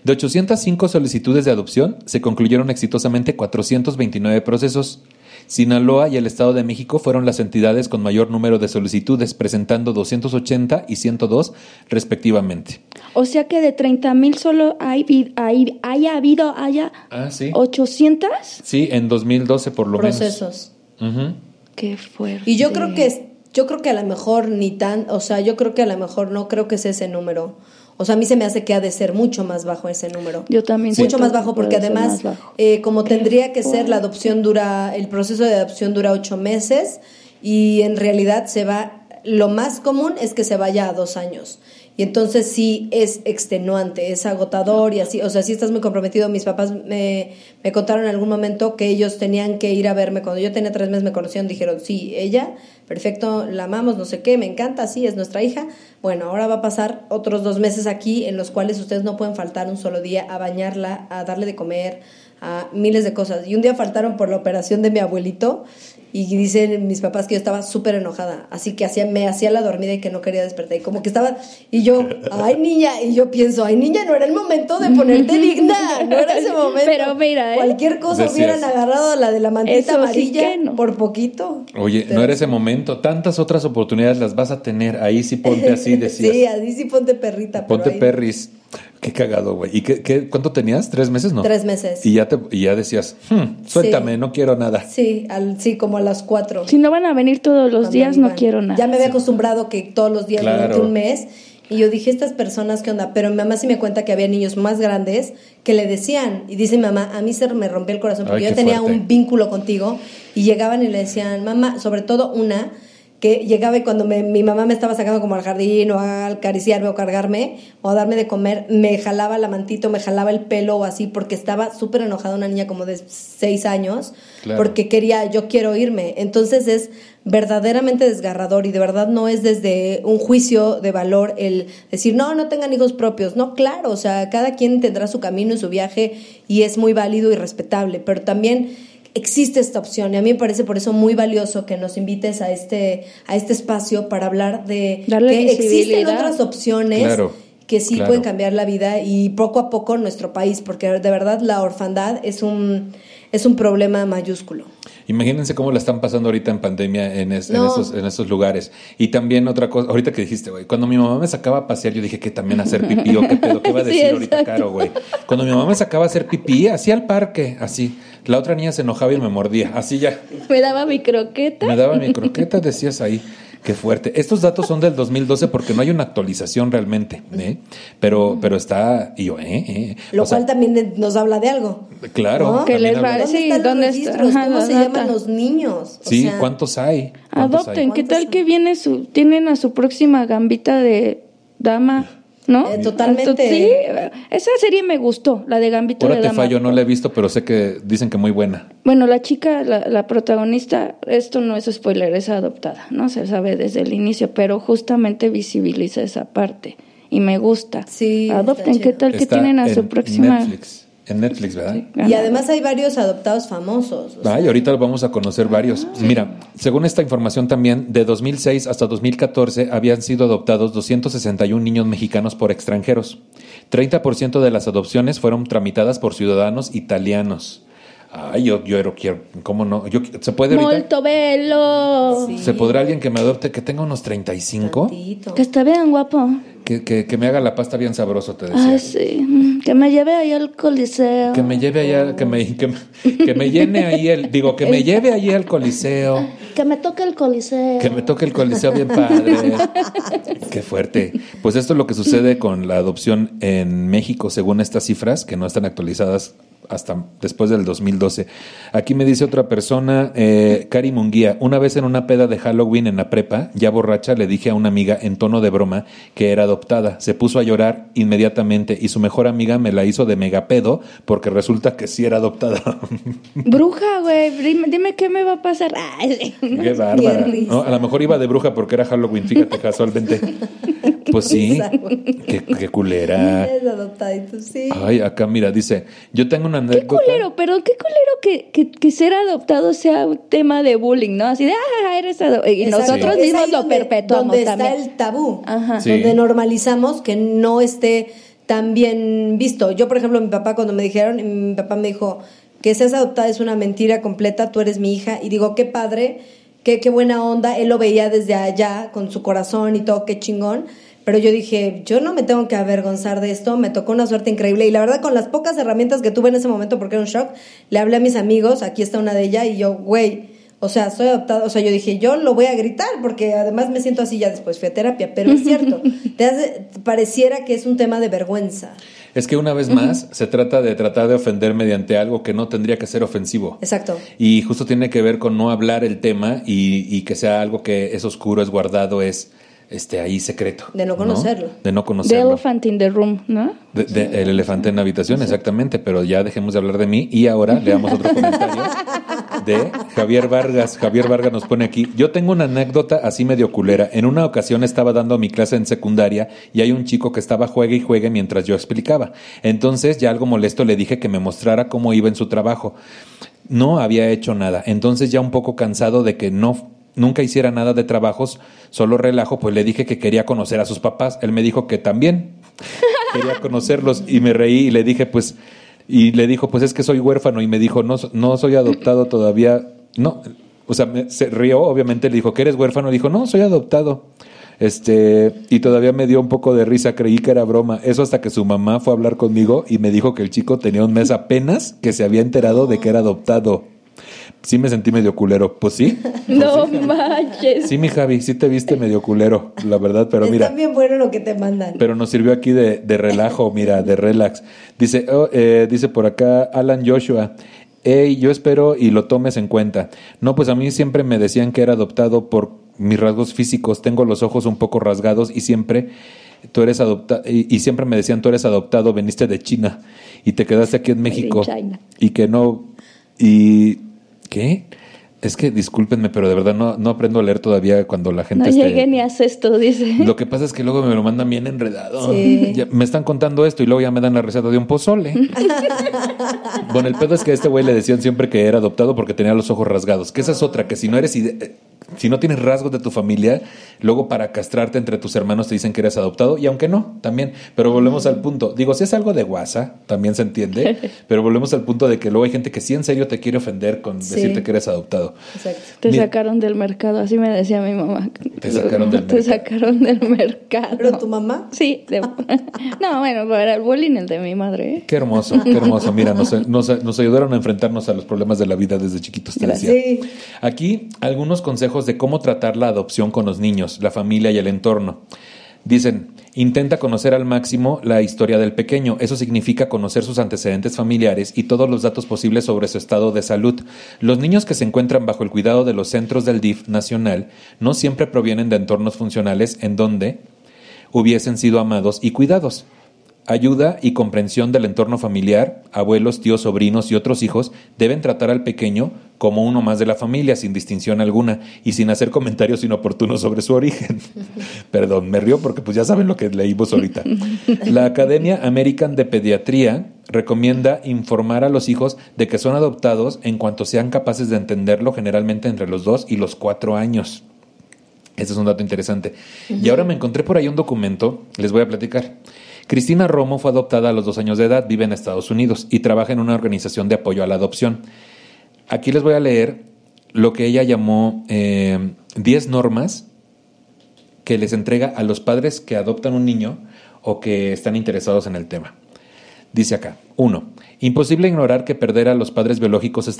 De 805 solicitudes de adopción se concluyeron exitosamente 429 procesos. Sinaloa y el Estado de México fueron las entidades con mayor número de solicitudes, presentando 280 y 102 respectivamente. O sea que de 30 mil solo hay, hay, haya habido, haya Ah, sí. 800. Sí, en 2012 por lo Procesos. menos. Ujú. Qué fuerte. Y yo creo que es, yo creo que a lo mejor ni tan, o sea, yo creo que a lo mejor no creo que sea ese número. O sea, a mí se me hace que ha de ser mucho más bajo ese número. Yo también Mucho más bajo porque además, bajo. eh, como tendría que ser, la adopción dura, el proceso de adopción dura ocho meses y en realidad se va, lo más común es que se vaya a dos años. Y entonces sí es extenuante, es agotador y así, o sea, sí estás muy comprometido. Mis papás me, me contaron en algún momento que ellos tenían que ir a verme. Cuando yo tenía tres meses me conocieron, dijeron, sí, ella, perfecto, la amamos, no sé qué, me encanta, sí, es nuestra hija. Bueno, ahora va a pasar otros dos meses aquí en los cuales ustedes no pueden faltar un solo día a bañarla, a darle de comer, a miles de cosas. Y un día faltaron por la operación de mi abuelito y dicen mis papás que yo estaba súper enojada, así que hacía, me hacía la dormida y que no quería despertar. Y como que estaba, y yo, *laughs* ay niña, y yo pienso, ay niña, no era el momento de ponerte digna, no era ese *laughs* momento. Pero mira, ¿eh? Cualquier cosa Decías. hubieran agarrado a la de la mantita Eso amarilla no. por poquito. Oye, no era ese momento. Tantas otras oportunidades las vas a tener. Ahí sí ponte así, *laughs* decías. sí, así sí ponte perrita. ponte ahí- perris. Qué cagado, güey. ¿Y qué, qué- cuánto tenías? ¿Tres meses? No. Tres meses. Y ya, te, y ya decías, "Hmm, suéltame, Sí. no quiero nada. Sí, al, sí, como a las cuatro. Si no van a venir todos los Cuando días, no quiero nada. Ya me había acostumbrado que todos los días Claro. durante un mes Y yo dije, estas personas, ¿qué onda? Pero mi mamá sí me cuenta que había niños más grandes que le decían, y dice mi mamá, a mí se me rompió el corazón porque Ay, yo tenía fuerte. un vínculo contigo y llegaban y le decían, mamá, sobre todo una que llegaba y cuando me- mi mamá me estaba sacando como al jardín o a acariciarme o cargarme o a darme de comer, me jalaba la mantita, o me jalaba el pelo o así porque estaba súper enojada una niña como de seis años Claro. porque quería, yo quiero irme. Entonces es verdaderamente desgarrador y de verdad no es desde un juicio de valor el decir, no, no tengan hijos propios. No, claro, o sea, cada quien tendrá su camino y su viaje y es muy válido y respetable, pero también existe esta opción y a mí me parece por eso muy valioso que nos invites a este, a este espacio para hablar de Darle que existen otras opciones Claro, que sí claro. pueden cambiar la vida y poco a poco nuestro país, porque de verdad la orfandad es un, es un problema mayúsculo. Imagínense cómo la están pasando ahorita en pandemia en, es- en No. esos, en esos lugares. Y también otra cosa, ahorita que dijiste, güey, cuando mi mamá me sacaba a pasear, yo dije que también hacer pipí o qué pedo, qué va a *laughs* Sí, decir ahorita. Caro, güey. Cuando mi mamá me sacaba a hacer pipí, así al parque, así. La otra niña se enojaba y me mordía, así ya. Me daba mi croqueta. Me daba mi croqueta, decías ahí. Qué fuerte. Estos datos son del 2012 porque no hay una actualización realmente, ¿eh? Pero, pero está, y yo, ¿eh? eh. Lo O sea, cual también nos habla de algo. Claro. ¿no? Que les habla- ¿Dónde están ¿dónde los está? registros? Ajá, ¿Cómo la se data. llaman los niños? O Sí, sea, ¿cuántos hay? ¿Cuántos hay? Adopten, ¿qué ¿Cuántos tal hay? que viene su, tienen a su próxima gambita de dama? ¿No? Eh, totalmente. Sí, esa serie me gustó, la de Gambito Ahora de te Dama. fallo, no la he visto, pero sé que dicen que muy buena. Bueno, la chica, la, la protagonista, esto no es spoiler, es adoptada, ¿no? Se sabe desde el inicio, pero justamente visibiliza esa parte y me gusta. Sí, Adopten, ¿qué tal que tienen a su próxima? Netflix. En Netflix, ¿verdad? Y además hay varios adoptados famosos. o sea, Ay, ahorita vamos a conocer varios. Mira, según esta información también, de 2006 hasta 2014 habían sido adoptados 261 niños mexicanos por extranjeros. 30% de las adopciones fueron tramitadas por ciudadanos italianos. Ay, yo, yo quiero, ¿cómo no? Yo, ¿Se puede ahorita? Molto bello. Sí. ¿Se podrá alguien que me adopte que tenga unos 35? tantito. Que está bien guapo. Que, que, que me haga la pasta bien sabroso, te decía. Ay, sí. Mm, Que me lleve ahí al coliseo. Que me lleve allá, que me, que, me- que me llene ahí el, digo, que me lleve allí al coliseo, Que me toque el coliseo. que me toque el coliseo bien padre. Qué fuerte. Pues esto es lo que sucede con la adopción en México, según estas cifras, que no están actualizadas hasta después del 2012. Aquí me dice otra persona, eh, Cari Munguía, una vez en una peda de Halloween en la prepa, ya borracha, le dije a una amiga en tono de broma que era adoptada. Se puso a llorar inmediatamente y su mejor amiga me la hizo de megapedo porque resulta que sí era adoptada. *laughs* Bruja, güey. Dime, dime qué me va a pasar. Ay. Qué bárbara. A lo mejor iba de bruja porque era Halloween, fíjate casualmente. *laughs* Pues sí, qué, qué culera. Ay, acá mira, dice, yo tengo una Qué anécdota. culero, pero qué culero que, que, que ser adoptado sea un tema de bullying, ¿no? Así de, ah, eres adoptado. Y Exacto. nosotros mismos ahí lo donde- perpetuamos Donde también. está el tabú. Ajá. Sí. Donde normalizamos que no esté tan bien visto. Yo, por ejemplo, mi papá, cuando me dijeron, mi papá me dijo que seas adoptada es una mentira completa, tú eres mi hija. Y digo, qué padre, qué, qué buena onda. Él lo veía desde allá, con su corazón y todo, qué chingón. Pero yo dije, yo no me tengo que avergonzar de esto, me tocó una suerte increíble. Y la verdad, con las pocas herramientas que tuve en ese momento, porque era un shock, le hablé a mis amigos, aquí está una de ellas, y yo, güey, o sea, soy adoptado, o sea, yo dije, yo lo voy a gritar, porque además me siento así ya después, fui a terapia, pero es cierto, *laughs* te hace, pareciera que es un tema de vergüenza. Es que una vez más se trata de tratar de ofender mediante algo que no tendría que ser ofensivo. Exacto. Y justo tiene que ver con no hablar el tema y, y que sea algo que es oscuro, es guardado, es este ahí secreto. De no conocerlo. De no The conocerlo. elephant in the room, ¿no? De- de- el elefante en la habitación, exactamente, pero ya dejemos de hablar de mí y ahora leamos otro comentario de Javier Vargas. Javier Vargas nos pone aquí, yo tengo una anécdota así medio culera. En una ocasión estaba dando mi clase en secundaria y hay un chico que estaba juegue y juegue mientras yo explicaba. Entonces ya algo molesto le dije que me mostrara cómo iba en su trabajo. No había hecho nada, entonces ya un poco cansado de que no nunca hiciera nada de trabajos, solo relajo, pues le dije que quería conocer a sus papás. Él me dijo que también *laughs* quería conocerlos y me reí y le dije, pues, y le dijo, pues es que soy huérfano y me dijo, no, no soy adoptado todavía. No, o sea, me- se rió, obviamente le dijo, ¿que eres huérfano? Dijo, no, soy adoptado. Este, y todavía me dio un poco de risa, creí que era broma. Eso hasta que su mamá fue a hablar conmigo y me dijo que el chico tenía un mes apenas que se había enterado de que era adoptado. Sí me sentí medio culero. Pues sí. *laughs* No manches. Sí, mi Javi, sí te viste medio culero, la verdad, pero mira. Está bien bueno lo que te mandan. Pero nos sirvió aquí de, de relajo, mira, de relax. Dice, oh, eh, dice por acá Alan Joshua. Hey, yo espero y lo tomes en cuenta. No, pues a mí siempre me decían que era adoptado por mis rasgos físicos. Tengo los ojos un poco rasgados y siempre tú eres adoptado y, y siempre me decían tú eres adoptado, veniste de China y te quedaste aquí en México y que no y ¿qué? Es que discúlpenme, pero de verdad no, no aprendo a leer todavía cuando la gente No esté- llegué ni a esto, dice. Lo que pasa es que luego me lo mandan bien enredado. Sí. Ya me están contando esto y luego ya me dan la receta de un pozole. *laughs* bueno, el pedo es que a este güey le decían siempre que era adoptado porque tenía los ojos rasgados. Que esa es otra, que si no eres ide- si no tienes rasgos de tu familia, luego para castrarte entre tus hermanos te dicen que eres adoptado, y aunque no, también. Pero volvemos al punto. Digo, si es algo de guasa, también se entiende, *laughs* pero volvemos al punto de que luego hay gente que sí en serio te quiere ofender con Sí. decirte que eres adoptado. Exacto. Te Mira. sacaron del mercado, así me decía mi mamá. Te sacaron del Te mercado. sacaron del mercado. ¿Pero tu mamá? Sí. de- *laughs* no, bueno, era el bullying el de mi madre. ¿eh? Qué hermoso, qué hermoso. Mira, nos, nos- nos ayudaron a enfrentarnos a los problemas de la vida desde chiquitos, te decía. Sí. Aquí algunos consejos de cómo tratar la adopción con los niños, la familia y el entorno. Dicen, intenta conocer al máximo la historia del pequeño. Eso significa conocer sus antecedentes familiares y todos los datos posibles sobre su estado de salud. Los niños que se encuentran bajo el cuidado de los centros del DIF nacional no siempre provienen de entornos funcionales en donde hubiesen sido amados y cuidados. Ayuda y comprensión del entorno familiar, abuelos, tíos, sobrinos y otros hijos deben tratar al pequeño como uno más de la familia, sin distinción alguna, y sin hacer comentarios inoportunos sobre su origen. *laughs* Perdón, me río porque pues ya saben lo que leímos ahorita. La Academia American de Pediatría recomienda informar a los hijos de que son adoptados en cuanto sean capaces de entenderlo generalmente entre los dos y los cuatro años. Ese es un dato interesante. Y ahora me encontré por ahí un documento, les voy a platicar. Cristina Romo fue adoptada a los dos años de edad, vive en Estados Unidos y trabaja en una organización de apoyo a la adopción. Aquí les voy a leer lo que ella llamó eh, 10 normas que les entrega a los padres que adoptan un niño o que están interesados en el tema. Dice acá, 1. Imposible ignorar que perder a los padres biológicos es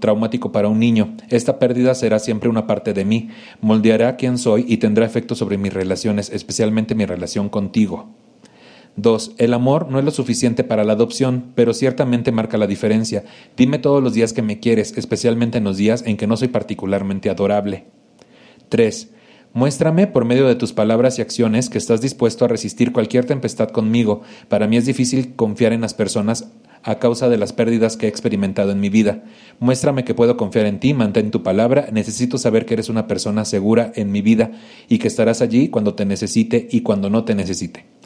traumático para un niño. Esta pérdida será siempre una parte de mí, moldeará quién soy y tendrá efecto sobre mis relaciones, especialmente mi relación contigo. 2. El amor no es lo suficiente para la adopción, pero ciertamente marca la diferencia. Dime todos los días que me quieres, especialmente en los días en que no soy particularmente adorable. 3. Muéstrame por medio de tus palabras y acciones que estás dispuesto a resistir cualquier tempestad conmigo. Para mí es difícil confiar en las personas a causa de las pérdidas que he experimentado en mi vida. Muéstrame que puedo confiar en ti, mantén tu palabra, necesito saber que eres una persona segura en mi vida y que estarás allí cuando te necesite y cuando no te necesite.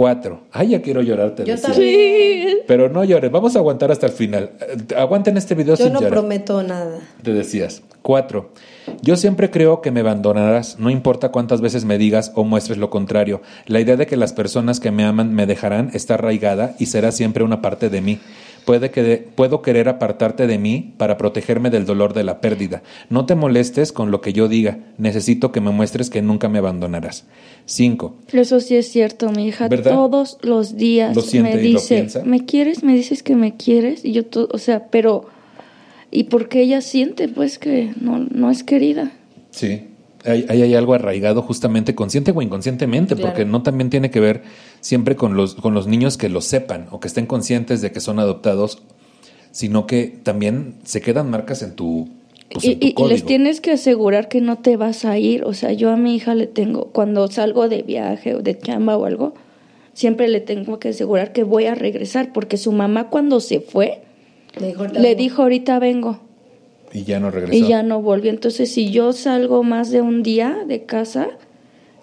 4. Ay, ya quiero llorar, te Yo decía. también. Pero no llores, vamos a aguantar hasta el final. Eh, Aguanten este video Yo sin no llorar. prometo nada. Te decías. 4. Yo siempre creo que me abandonarás, no importa cuántas veces me digas o muestres lo contrario. La idea de que las personas que me aman me dejarán está arraigada y será siempre una parte de mí. Puede que de- puedo querer apartarte de mí para protegerme del dolor de la pérdida. No te molestes con lo que yo diga. Necesito que me muestres que nunca me abandonarás. 5. Eso sí es cierto, mi hija. ¿Verdad? Todos los días Lo me lo dice. ¿me quieres? ¿Me dices que me quieres? Y yo, o sea, pero... ¿Y porque ella siente, pues, que no, no es querida? Sí. Ahí hay, algo arraigado justamente consciente o inconscientemente, Claro. porque no también tiene que ver siempre con los, con los niños que lo sepan o que estén conscientes de que son adoptados, sino que también se quedan marcas en tu, pues, y, en tu y- y les tienes que asegurar que no te vas a ir. O sea, yo a mi hija le tengo, cuando salgo de viaje o de chamba o algo, siempre le tengo que asegurar que voy a regresar, porque su mamá cuando se fue, Le dijo, ahorita le vengo. dijo, ahorita vengo. Y ya no regresó. Y ya no volvió. Entonces, si yo salgo más de un día de casa,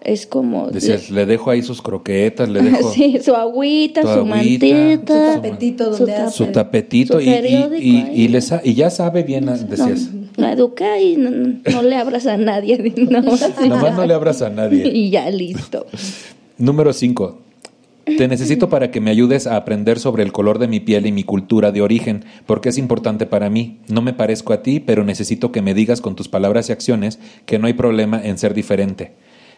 es como... Decías, le dejo ahí sus croquetas, le *laughs* dejo sí, su agüita, su agüita, Su mantita. tapetito su donde hace. su tapetito Su y, y, periódico y- ahí. y le sa- y ya sabe bien, No, decías. la educa y no, no le abras a nadie. *laughs* No, Nomás no le abras a nadie. *laughs* Y ya listo. Número 5. Te necesito *clears throat* para que me ayudes a aprender sobre el color de mi piel y mi cultura de origen, porque es importante para mí. No me parezco a ti, pero necesito que me digas con tus palabras y acciones que no hay problema en ser diferente.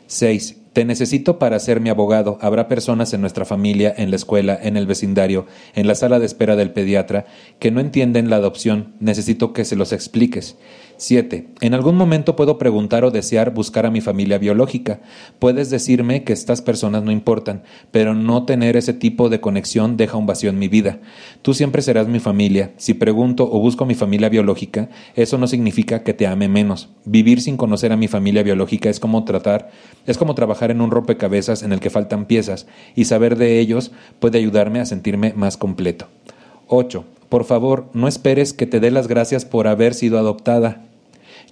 6. Te necesito para ser mi abogado. Habrá personas en nuestra familia, en la escuela, en el vecindario, en la sala de espera del pediatra, que no entienden la adopción. Necesito que se los expliques. 7. En algún momento puedo preguntar o desear buscar a mi familia biológica. Puedes decirme que estas personas no importan, pero no tener ese tipo de conexión deja un vacío en mi vida. Tú siempre serás mi familia. Si pregunto o busco mi familia biológica, eso no significa que te ame menos. Vivir sin conocer a mi familia biológica es como tratar, es como trabajar en un rompecabezas en el que faltan piezas, y saber de ellos puede ayudarme a sentirme más completo. 8. Por favor, no esperes que te dé las gracias por haber sido adoptada.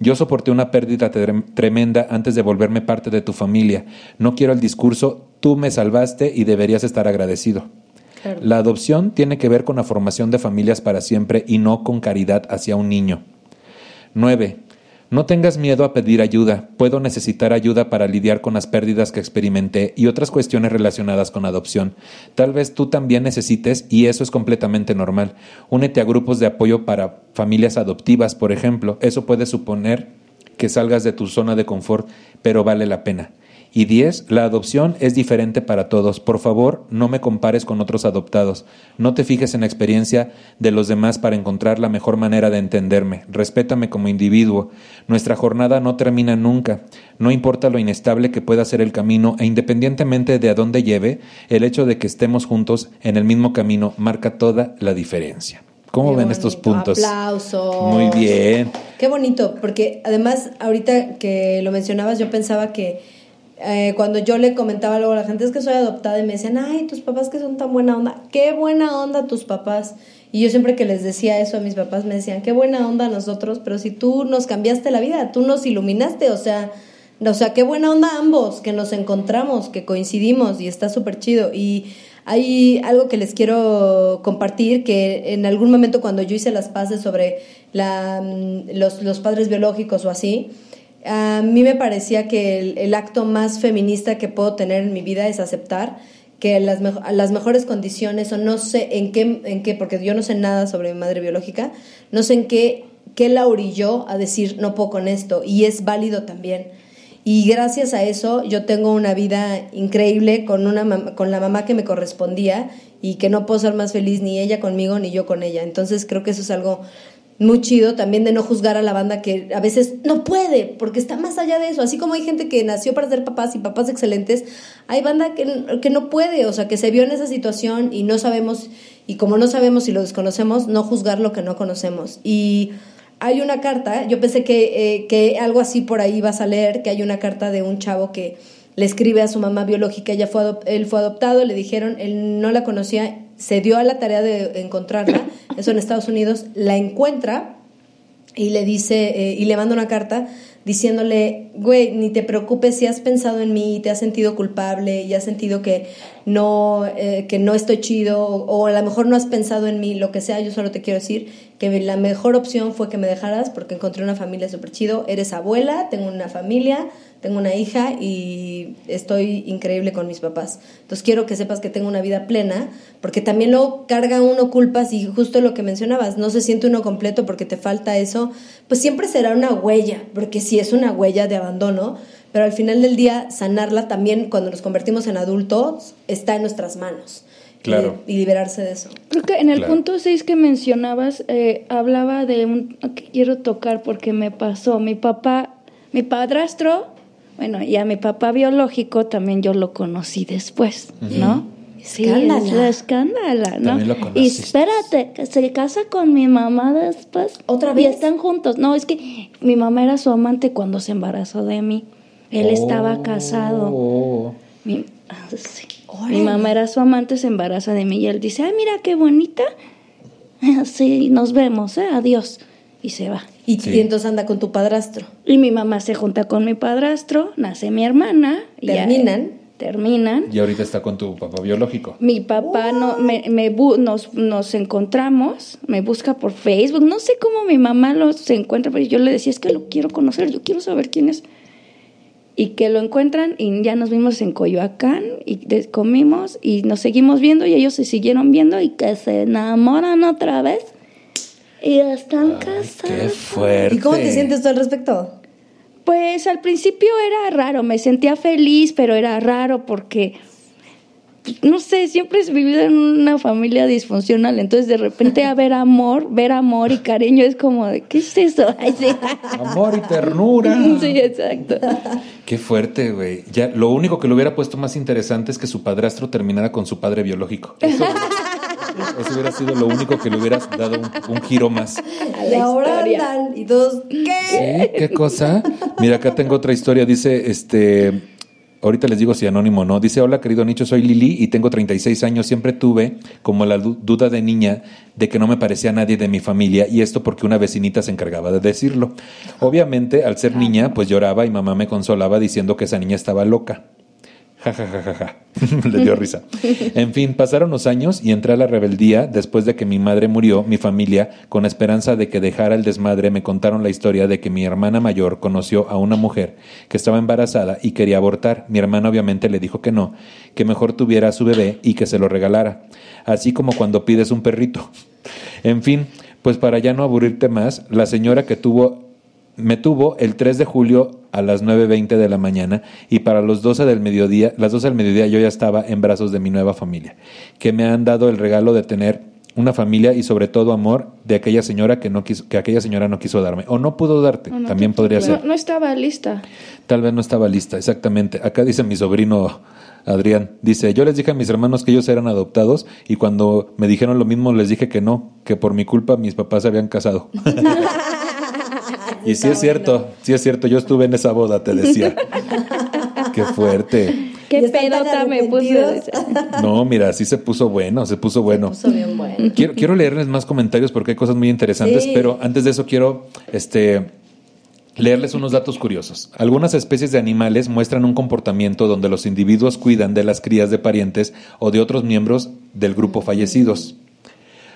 Yo soporté una pérdida tremenda antes de volverme parte de tu familia. No quiero el discurso, tú me salvaste y deberías estar agradecido. La adopción tiene que ver con la formación de familias para siempre y no con caridad hacia un niño. 9. No tengas miedo a pedir ayuda. Puedo necesitar ayuda para lidiar con las pérdidas que experimenté y otras cuestiones relacionadas con adopción. Tal vez tú también necesites, y eso es completamente normal. Únete a grupos de apoyo para familias adoptivas, por ejemplo. Eso puede suponer que salgas de tu zona de confort, pero vale la pena. Y 10. La adopción es diferente para todos. Por favor, no me compares con otros adoptados. No te fijes en la experiencia de los demás para encontrar la mejor manera de entenderme. Respétame como individuo. Nuestra jornada no termina nunca. No importa lo inestable que pueda ser el camino e independientemente de a dónde lleve, el hecho de que estemos juntos en el mismo camino marca toda la diferencia. ¿Cómo ven estos puntos? Aplausos. Muy bien. Qué bonito, porque además ahorita que lo mencionabas yo pensaba que eh, cuando yo le comentaba luego a la gente es que soy adoptada y me decían, ay, tus papás que son tan buena onda, qué buena onda tus papás. Y yo siempre que les decía eso a mis papás me decían, qué buena onda nosotros, pero si tú nos cambiaste la vida, tú nos iluminaste, o sea, o sea, qué buena onda ambos, que nos encontramos, que coincidimos y está súper chido. Y hay algo que les quiero compartir, que en algún momento cuando yo hice las paces sobre la, mm, los, los padres biológicos o así, a mí me parecía que el, acto más feminista que puedo tener en mi vida es aceptar que las, las mejores condiciones, o no sé en qué, en qué, porque yo no sé nada sobre mi madre biológica, no sé en qué, qué la orilló a decir no puedo con esto, y es válido también. Y gracias a eso yo tengo una vida increíble con, una, con la mamá que me correspondía y que no puedo ser más feliz ni ella conmigo ni yo con ella. Entonces creo que eso es algo muy chido también de no juzgar a la banda que a veces no puede, porque está más allá de eso. Así como hay gente que nació para ser papás y papás excelentes, hay banda que, que no puede, o sea, que se vio en esa situación y no sabemos, y como no sabemos y lo desconocemos, no juzgar lo que no conocemos. Y hay una carta, yo pensé que, eh, que algo así por ahí vas a leer, que hay una carta de un chavo que le escribe a su mamá biológica, ella fue él fue adoptado, le dijeron, él no la conocía se dio a la tarea de encontrarla, eso en Estados Unidos, la encuentra y le dice, eh, y le manda una carta diciéndole, güey, ni te preocupes si has pensado en mí y te has sentido culpable y has sentido que no, eh, que no estoy chido o, a lo mejor no has pensado en mí, lo que sea, yo solo te quiero decir que la mejor opción fue que me dejaras porque encontré una familia súper chido, eres abuela, tengo una familia, tengo una hija y estoy increíble con mis papás. Entonces quiero que sepas que tengo una vida plena, porque también luego carga uno culpas y justo lo que mencionabas, no se siente uno completo porque te falta eso, pues siempre será una huella, porque si es una huella de abandono, pero al final del día sanarla también cuando nos convertimos en adultos está en nuestras manos. Claro. Y, liberarse de eso. Creo que en el punto 6 que mencionabas, eh, hablaba de un que quiero tocar porque me pasó. Mi papá, mi padrastro bueno, y a mi papá biológico también yo lo conocí después, ¿no? Sí, escándala. escándala, ¿no? Y espérate, que se casa con mi mamá después. ¿Otra vez? Y están juntos. No, es que mi mamá era su amante cuando se embarazó de mí. Él estaba casado. Oh. Mi, ah, mi mamá era su amante, se embaraza de mí y él dice, ay, mira qué bonita. *laughs* Sí, nos vemos, ¿eh? Adiós. Y se va. Y, entonces anda con tu padrastro. Y mi mamá se junta con mi padrastro, nace mi hermana. Terminan. terminan. Y ahorita está con tu papá biológico. Mi papá no, me, me nos, nos encontramos, me busca por Facebook. No sé cómo mi mamá lo se encuentra, pero yo le decía, es que lo quiero conocer, yo quiero saber quién es. Y que lo encuentran y ya nos vimos en Coyoacán y comimos y nos seguimos viendo y ellos se siguieron viendo y que se enamoran otra vez y están casados. Qué fuerte. ¿Y cómo te sientes tú al respecto? Pues al principio era raro, me sentía feliz, pero era raro porque no sé, siempre he vivido en una familia disfuncional, entonces de repente a ver amor, ver amor y cariño es como de, ¿qué es eso? *laughs* Amor y ternura. *laughs* Sí, exacto. Qué fuerte, güey. Ya, lo único que lo hubiera puesto más interesante es que su padrastro terminara con su padre biológico. Eso, *laughs* eso hubiera sido lo único que le hubieras dado un, un giro más. Y ahora andan y todos, ¿qué? ¿Sí? ¿Qué cosa? Mira, acá tengo otra historia. Dice, este, ahorita les digo si anónimo o no. Dice, hola querido Nicho, soy Lili y tengo 36 años. Siempre tuve como la du- duda de niña de que no me parecía nadie de mi familia y esto porque una vecinita se encargaba de decirlo. Obviamente, al ser niña, pues lloraba y mamá me consolaba diciendo que esa niña estaba loca. Ja, ja, ja, ja, ja. *laughs* Le dio risa. En fin, pasaron los años y entré a la rebeldía. Después de que mi madre murió, mi familia, con esperanza de que dejara el desmadre, me contaron la historia de que mi hermana mayor conoció a una mujer que estaba embarazada y quería abortar. Mi hermana obviamente le dijo que no, que mejor tuviera a su bebé y que se lo regalara. Así como cuando pides un perrito. En fin, pues para ya no aburrirte más, la señora que tuvo me tuvo el 3 de julio a las 9.20 de la mañana y para los 12 del mediodía, las 12 del mediodía yo ya estaba en brazos de mi nueva familia, que me han dado el regalo de tener una familia y sobre todo amor de aquella señora que no quiso, que aquella señora no quiso darme o no pudo darte, No, no, también no, podría no, ser. No estaba lista. Tal vez no estaba lista, exactamente. Acá dice mi sobrino Adrián, dice, yo les dije a mis hermanos que ellos eran adoptados y cuando me dijeron lo mismo les dije que no, que por mi culpa mis papás se habían casado. *laughs* y sí es cierto, bueno. sí es cierto, yo estuve en esa boda, te decía. *laughs* Qué fuerte. Qué ¿Y están tan pedota me puse. *laughs* No, mira, sí se puso bueno, se puso bueno. Puso bien bueno. Quiero, quiero leerles más comentarios porque hay cosas muy interesantes, Sí. pero antes de eso quiero este, leerles unos datos curiosos. Algunas especies de animales muestran un comportamiento donde los individuos cuidan de las crías de parientes o de otros miembros del grupo fallecidos.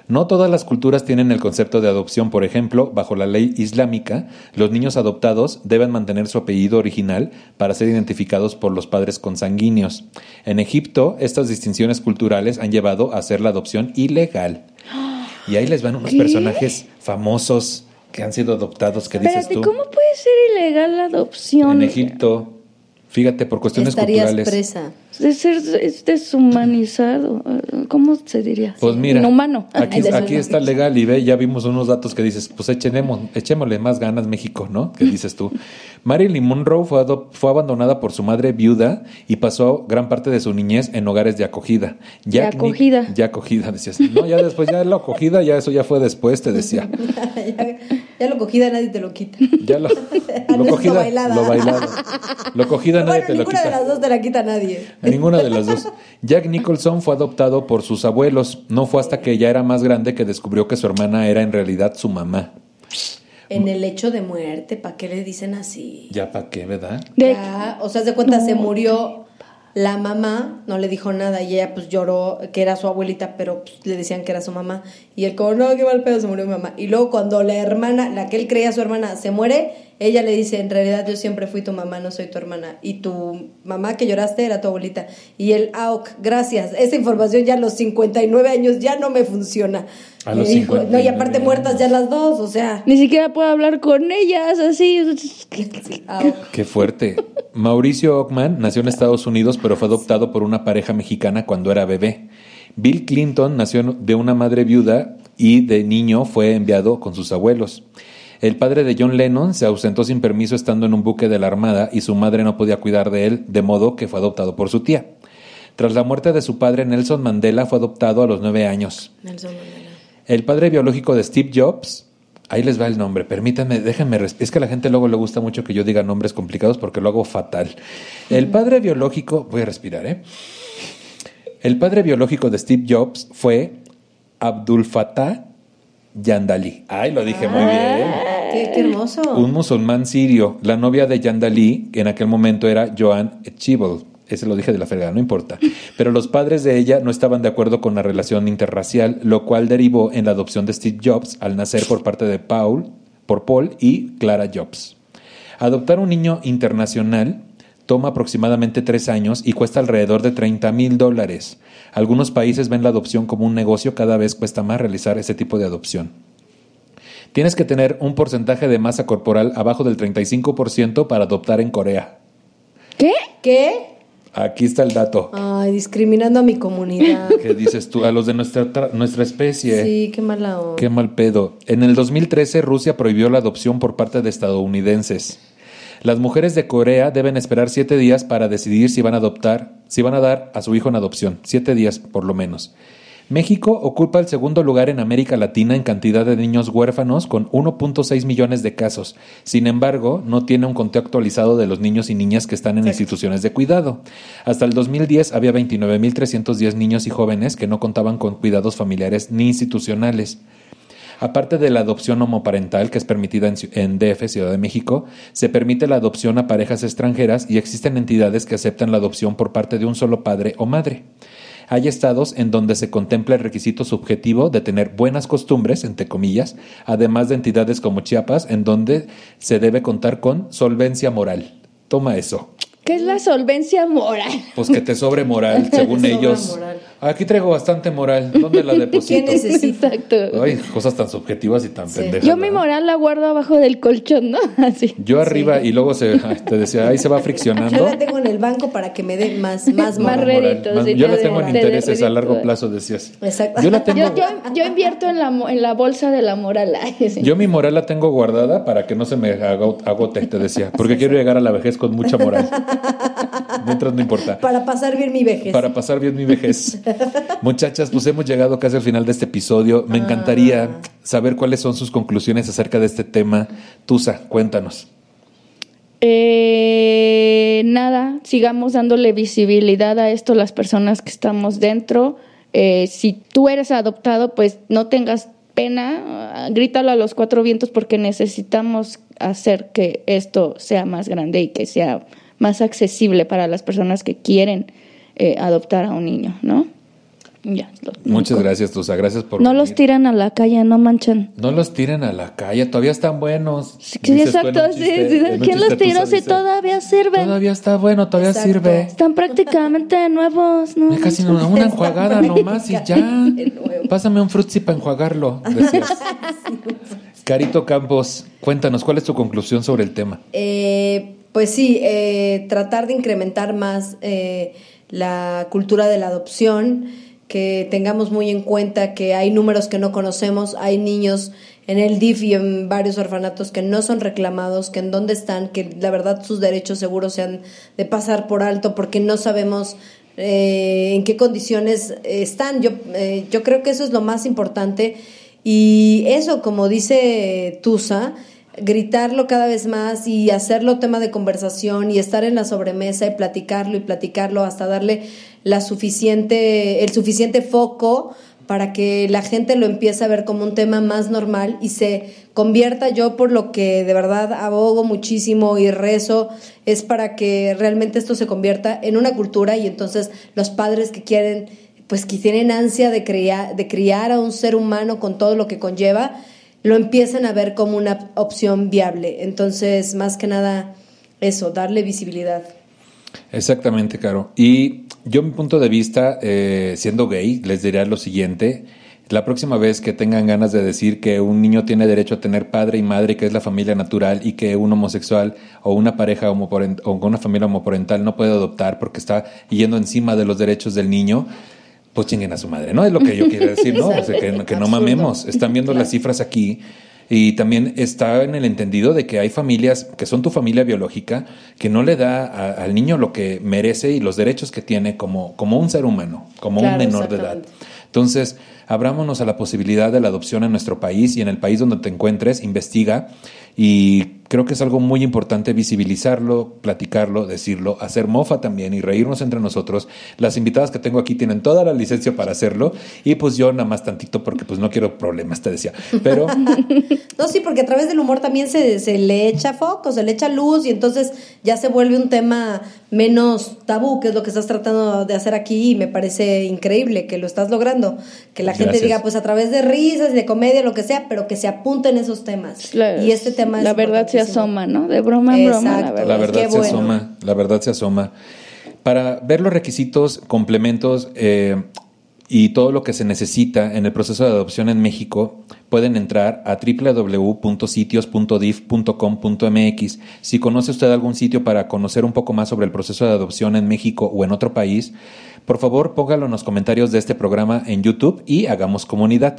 No todas las culturas tienen el concepto de adopción. Por ejemplo, bajo la ley islámica, los niños adoptados deben mantener su apellido original para ser identificados por los padres consanguíneos. En Egipto, estas distinciones culturales han llevado a hacer la adopción ilegal. Y ahí les van unos ¿Qué? personajes famosos que han sido adoptados. ¿Qué dices Espérate, tú? ¿cómo puede ser ilegal la adopción? En Egipto, fíjate, por cuestiones Estarías culturales. presa. De ser es deshumanizado. ¿Cómo se diría? Pues mira, Inhumano. *laughs* aquí, está legal y ve, ya vimos unos datos que dices, pues echenemos, echémosle más ganas México, ¿no? ¿Qué dices tú? *laughs* Marilyn Monroe fue, fue abandonada por su madre viuda y pasó gran parte de su niñez en hogares de acogida. De Ni- acogida. ya acogida, decías. No, ya después, ya la acogida, ya eso ya fue después, te decía. *laughs* ya, ya lo cogida, nadie te lo quita. Ya lo, lo cogida, lo bailada. lo bailado. Lo cogida nadie bueno, te lo ninguna quita. de las dos te la quita nadie. A ninguna de las dos. Jack Nicholson fue adoptado por sus abuelos. No fue hasta que ya era más grande que descubrió que su hermana era en realidad su mamá. En el hecho de muerte, ¿para qué le dicen así? Ya para qué, ¿verdad? De- Ya, o sea, de cuenta, se murió la mamá, no le dijo nada y ella pues lloró que era su abuelita, pero pues, le decían que era su mamá. Y él como, no, qué mal pedo, se murió mi mamá. Y luego cuando la hermana, la que él creía su hermana, se muere, ella le dice, en realidad yo siempre fui tu mamá, no soy tu hermana. Y tu mamá que lloraste era tu abuelita. Y él, ah, ok, gracias. Esa información ya a los 59 años ya no me funciona. A los dijo, no, y 59 aparte muertas ya las dos, o sea. Ni siquiera puedo hablar con ellas así. ah. Qué fuerte. Mauricio Ockman nació en Estados Unidos, pero fue adoptado por una pareja mexicana cuando era bebé. Bill Clinton nació de una madre viuda y de niño fue enviado con sus abuelos. El padre de John Lennon se ausentó sin permiso estando en un buque de la Armada y su madre no podía cuidar de él, de modo que fue adoptado por su tía. Tras la muerte de su padre, Nelson Mandela fue adoptado a los nueve años. Nelson Mandela. El padre biológico de Steve Jobs, ahí les va el nombre, permítanme, déjenme, es que a la gente luego le gusta mucho que yo diga nombres complicados porque lo hago fatal. El padre biológico, voy a respirar, ¿eh? El padre biológico de Steve Jobs fue Abdul Fattah Yandali. Ay, lo dije muy bien. Qué, qué hermoso. Un musulmán sirio. La novia de Yandali, que en aquel momento era Joan Chibol. Ese lo dije de la fregada, no importa. Pero los padres de ella no estaban de acuerdo con la relación interracial, lo cual derivó en la adopción de Steve Jobs al nacer por parte de Paul, por Paul y Clara Jobs. Adoptar un niño internacional toma aproximadamente tres años y cuesta alrededor de 30 mil dólares. Algunos países ven la adopción como un negocio, cada vez cuesta más realizar ese tipo de adopción. Tienes que tener un porcentaje de masa corporal abajo del 35% para adoptar en Corea. ¿Qué? ¿Qué? Aquí está el dato. Ay, discriminando a mi comunidad. *laughs* ¿Qué dices tú? A los de nuestra, tra- nuestra especie. Sí, qué mala onda. Qué mal pedo. En el 2013 Rusia prohibió la adopción por parte de estadounidenses. Las mujeres de Corea deben esperar siete días para decidir si van a adoptar, si van a dar a su hijo en adopción. Siete días, por lo menos. México ocupa el segundo lugar en América Latina en cantidad de niños huérfanos con 1.6 millones de casos. Sin embargo, no tiene un conteo actualizado de los niños y niñas que están en instituciones de cuidado. Hasta el 2010 había 29.310 niños y jóvenes que no contaban con cuidados familiares ni institucionales. Aparte de la adopción homoparental, que es permitida en, DF, Ciudad de México, se permite la adopción a parejas extranjeras y existen entidades que aceptan la adopción por parte de un solo padre o madre. Hay estados en donde se contempla el requisito subjetivo de tener buenas costumbres, entre comillas, además de entidades como Chiapas, en donde se debe contar con solvencia moral. Toma eso. ¿Qué es la solvencia moral? Pues que te sobre moral, *laughs* según ellos. moral. Aquí traigo bastante moral. ¿Dónde la *laughs* deposito? ¿Qué necesita? Exacto. Ay, cosas tan subjetivas y tan Sí. pendejas. Yo mi ¿verdad? moral la guardo abajo del colchón, ¿no? *laughs* Así. Yo arriba y luego se, ay, te decía, ahí se va Yo friccionando. la tengo en el banco para que me dé más, más Más réditos, Más- sí, yo la tengo en intereses a largo plazo, decías. Exacto. Yo la tengo. Yo, yo, yo invierto en la, en la bolsa de la moral. Ay, sí. Yo mi moral la tengo guardada para que no se me ago- agote, te decía. Porque quiero llegar a la vejez con mucha moral. *laughs* Mientras no importa. Para pasar bien mi vejez. Para pasar bien mi vejez. *laughs* Muchachas, pues hemos llegado casi al final de este episodio. Me encantaría Ah. saber cuáles son sus conclusiones acerca de este tema. Tusa, cuéntanos. Eh, nada, sigamos dándole visibilidad a esto las personas que estamos dentro. Eh, si tú eres adoptado, pues no tengas pena, grítalo a los cuatro vientos porque necesitamos hacer que esto sea más grande y que sea más accesible para las personas que quieren eh, adoptar a un niño, ¿no? Ya, lo- Muchas gracias, Tusa. Gracias por No venir. los tiran a la calle, no manchan. No los tiren a la calle, todavía están buenos. Sí, exacto, sí, chiste- sí. ¿Quién los tiró si dice, todavía sirven? Todavía está bueno, todavía Exacto. sirve. Están prácticamente *laughs* nuevos, ¿no? Casi una, una enjuagada *laughs* nomás y ya. Pásame un frutzi para enjuagarlo. *laughs* Carito Campos, cuéntanos, ¿cuál es tu conclusión sobre el tema? Eh, pues sí, eh, tratar de incrementar más eh, la cultura de la adopción, que tengamos muy en cuenta que hay números que no conocemos, hay niños en el DIF y en varios orfanatos que no son reclamados, que en dónde están, que la verdad sus derechos seguros se han de pasar por alto porque no sabemos eh, en qué condiciones están. Yo, eh, yo creo que eso es lo más importante y eso, como dice Tusa, gritarlo cada vez más y hacerlo tema de conversación y estar en la sobremesa y platicarlo y platicarlo hasta darle la suficiente, el suficiente foco para que la gente lo empiece a ver como un tema más normal y se convierta. Yo por lo que de verdad abogo muchísimo y rezo es para que realmente esto se convierta en una cultura y entonces los padres que quieren pues que tienen ansia de criar, de criar a un ser humano con todo lo que conlleva, lo empiezan a ver como una opción viable. Entonces, más que nada, eso, darle visibilidad. Exactamente, Caro. Y yo, mi punto de vista, eh, siendo gay, les diría lo siguiente. La próxima vez que tengan ganas de decir que un niño tiene derecho a tener padre y madre, que es la familia natural, y que un homosexual o una pareja homoparent o una familia homoparental no puede adoptar porque está yendo encima de los derechos del niño, pues chinguen a su madre, ¿no? Es lo que yo quiero decir, ¿no? *laughs* O sea, que, que no mamemos. Están viendo las cifras aquí. Y también está en el entendido de que hay familias que son tu familia biológica que no le da a- al niño lo que merece y los derechos que tiene como, como un ser humano, como Claro, un menor de edad. Entonces, abrámonos a la posibilidad de la adopción en nuestro país y en el país donde te encuentres, investiga y creo que es algo muy importante visibilizarlo, platicarlo, decirlo, hacer mofa también y reírnos entre nosotros. Las invitadas que tengo aquí tienen toda la licencia para hacerlo y pues yo nada más tantito porque pues no quiero problemas, te decía. Pero *laughs* No, sí, porque a través del humor también se, se le echa foco, se le echa luz y entonces ya se vuelve un tema menos tabú, que es lo que estás tratando de hacer aquí y me parece increíble que lo estás logrando. Que la gente diga, pues a través de risas, de comedia, lo que sea, pero que se apunten esos temas. La- y este tema es La verdad se importantísimo. Asoma, ¿no? De broma en broma, la verdad. La verdad Qué se bueno. asoma, la verdad se asoma. Para ver los requisitos, complementos eh, y todo lo que se necesita en el proceso de adopción en México, pueden entrar a www.sitios.dif.com.mx. Si conoce usted algún sitio para conocer un poco más sobre el proceso de adopción en México o en otro país, por favor póngalo en los comentarios de este programa en YouTube y hagamos comunidad.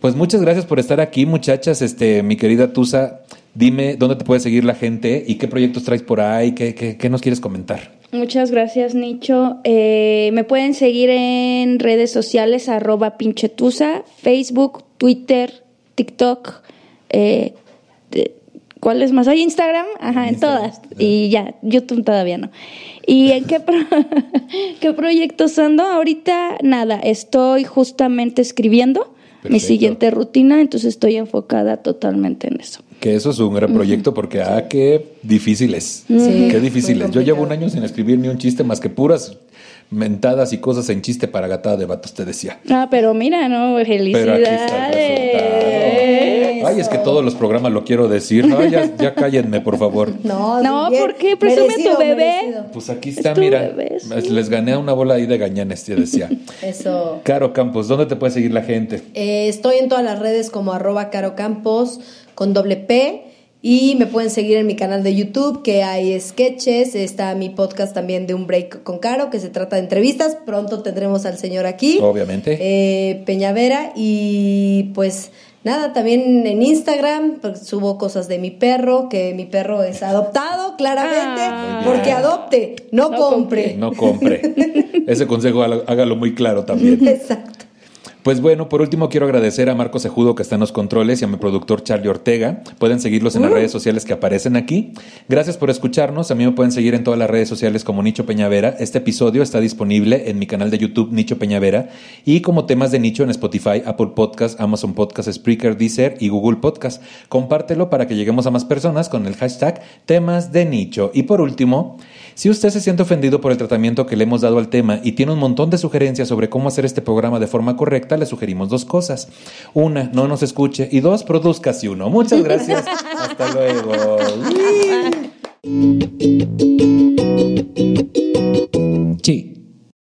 Pues muchas gracias por estar aquí, muchachas. Este, mi querida Tusa, dime dónde te puede seguir la gente y qué proyectos traes por ahí, qué, qué, qué nos quieres comentar. Muchas gracias, Nicho. Eh, me pueden seguir en redes sociales, arroba pinchetusa, Facebook, Twitter, TikTok, eh, ¿cuáles más? Hay Instagram, ajá, en todas. Y ya, YouTube todavía no. ¿Y en qué, *laughs* qué proyectos ando? Ahorita nada, estoy justamente escribiendo mi siguiente rutina, entonces estoy enfocada totalmente en eso. Que eso es un gran proyecto porque, ah, qué difícil es. qué difícil es. Yo llevo un año sin escribir ni un chiste más que puras mentadas y cosas en chiste para gatada de vatos, te decía. Ah, pero mira, ¿no? Felicidades. Ay, es que todos los programas lo quiero decir. Ay, ya, cállenme, por favor. *laughs* No, no, ¿por qué? Presume tu bebé. Pues aquí está, mira. Les gané una bola ahí de gañanes, te decía. *laughs* Eso. Caro Campos, ¿dónde te puede seguir la gente? Eh, estoy en todas las redes como arroba Caro Campos con doble P. Y me pueden seguir en mi canal de YouTube, que hay sketches. Está mi podcast también de Un Break con Caro, que se trata de entrevistas. Pronto tendremos al señor aquí. Obviamente. Eh, Peñavera. Y pues nada, también en Instagram pues, subo cosas de mi perro, que mi perro es adoptado, claramente. Ah. porque adopte, no, compre. No compre. *laughs* Ese consejo hágalo muy claro también. Exacto. Pues bueno, por último quiero agradecer a Marco Sejudo que está en los controles y a mi productor Charlie Ortega. Pueden seguirlos en las redes sociales que aparecen aquí. Gracias por escucharnos. A mí me pueden seguir en todas las redes sociales como Nicho Peñavera. Este episodio está disponible en mi canal de YouTube Nicho Peñavera y como temas de nicho en Spotify, Apple Podcast, Amazon Podcast, Spreaker, Deezer y Google Podcast. Compártelo para que lleguemos a más personas con el hashtag temas de nicho. Y por último, si usted se siente ofendido por el tratamiento que le hemos dado al tema y tiene un montón de sugerencias sobre cómo hacer este programa de forma correcta, le sugerimos dos cosas. Una, no nos escuche. Y dos, produzca si uno. Muchas gracias. *laughs* Hasta luego. Sí.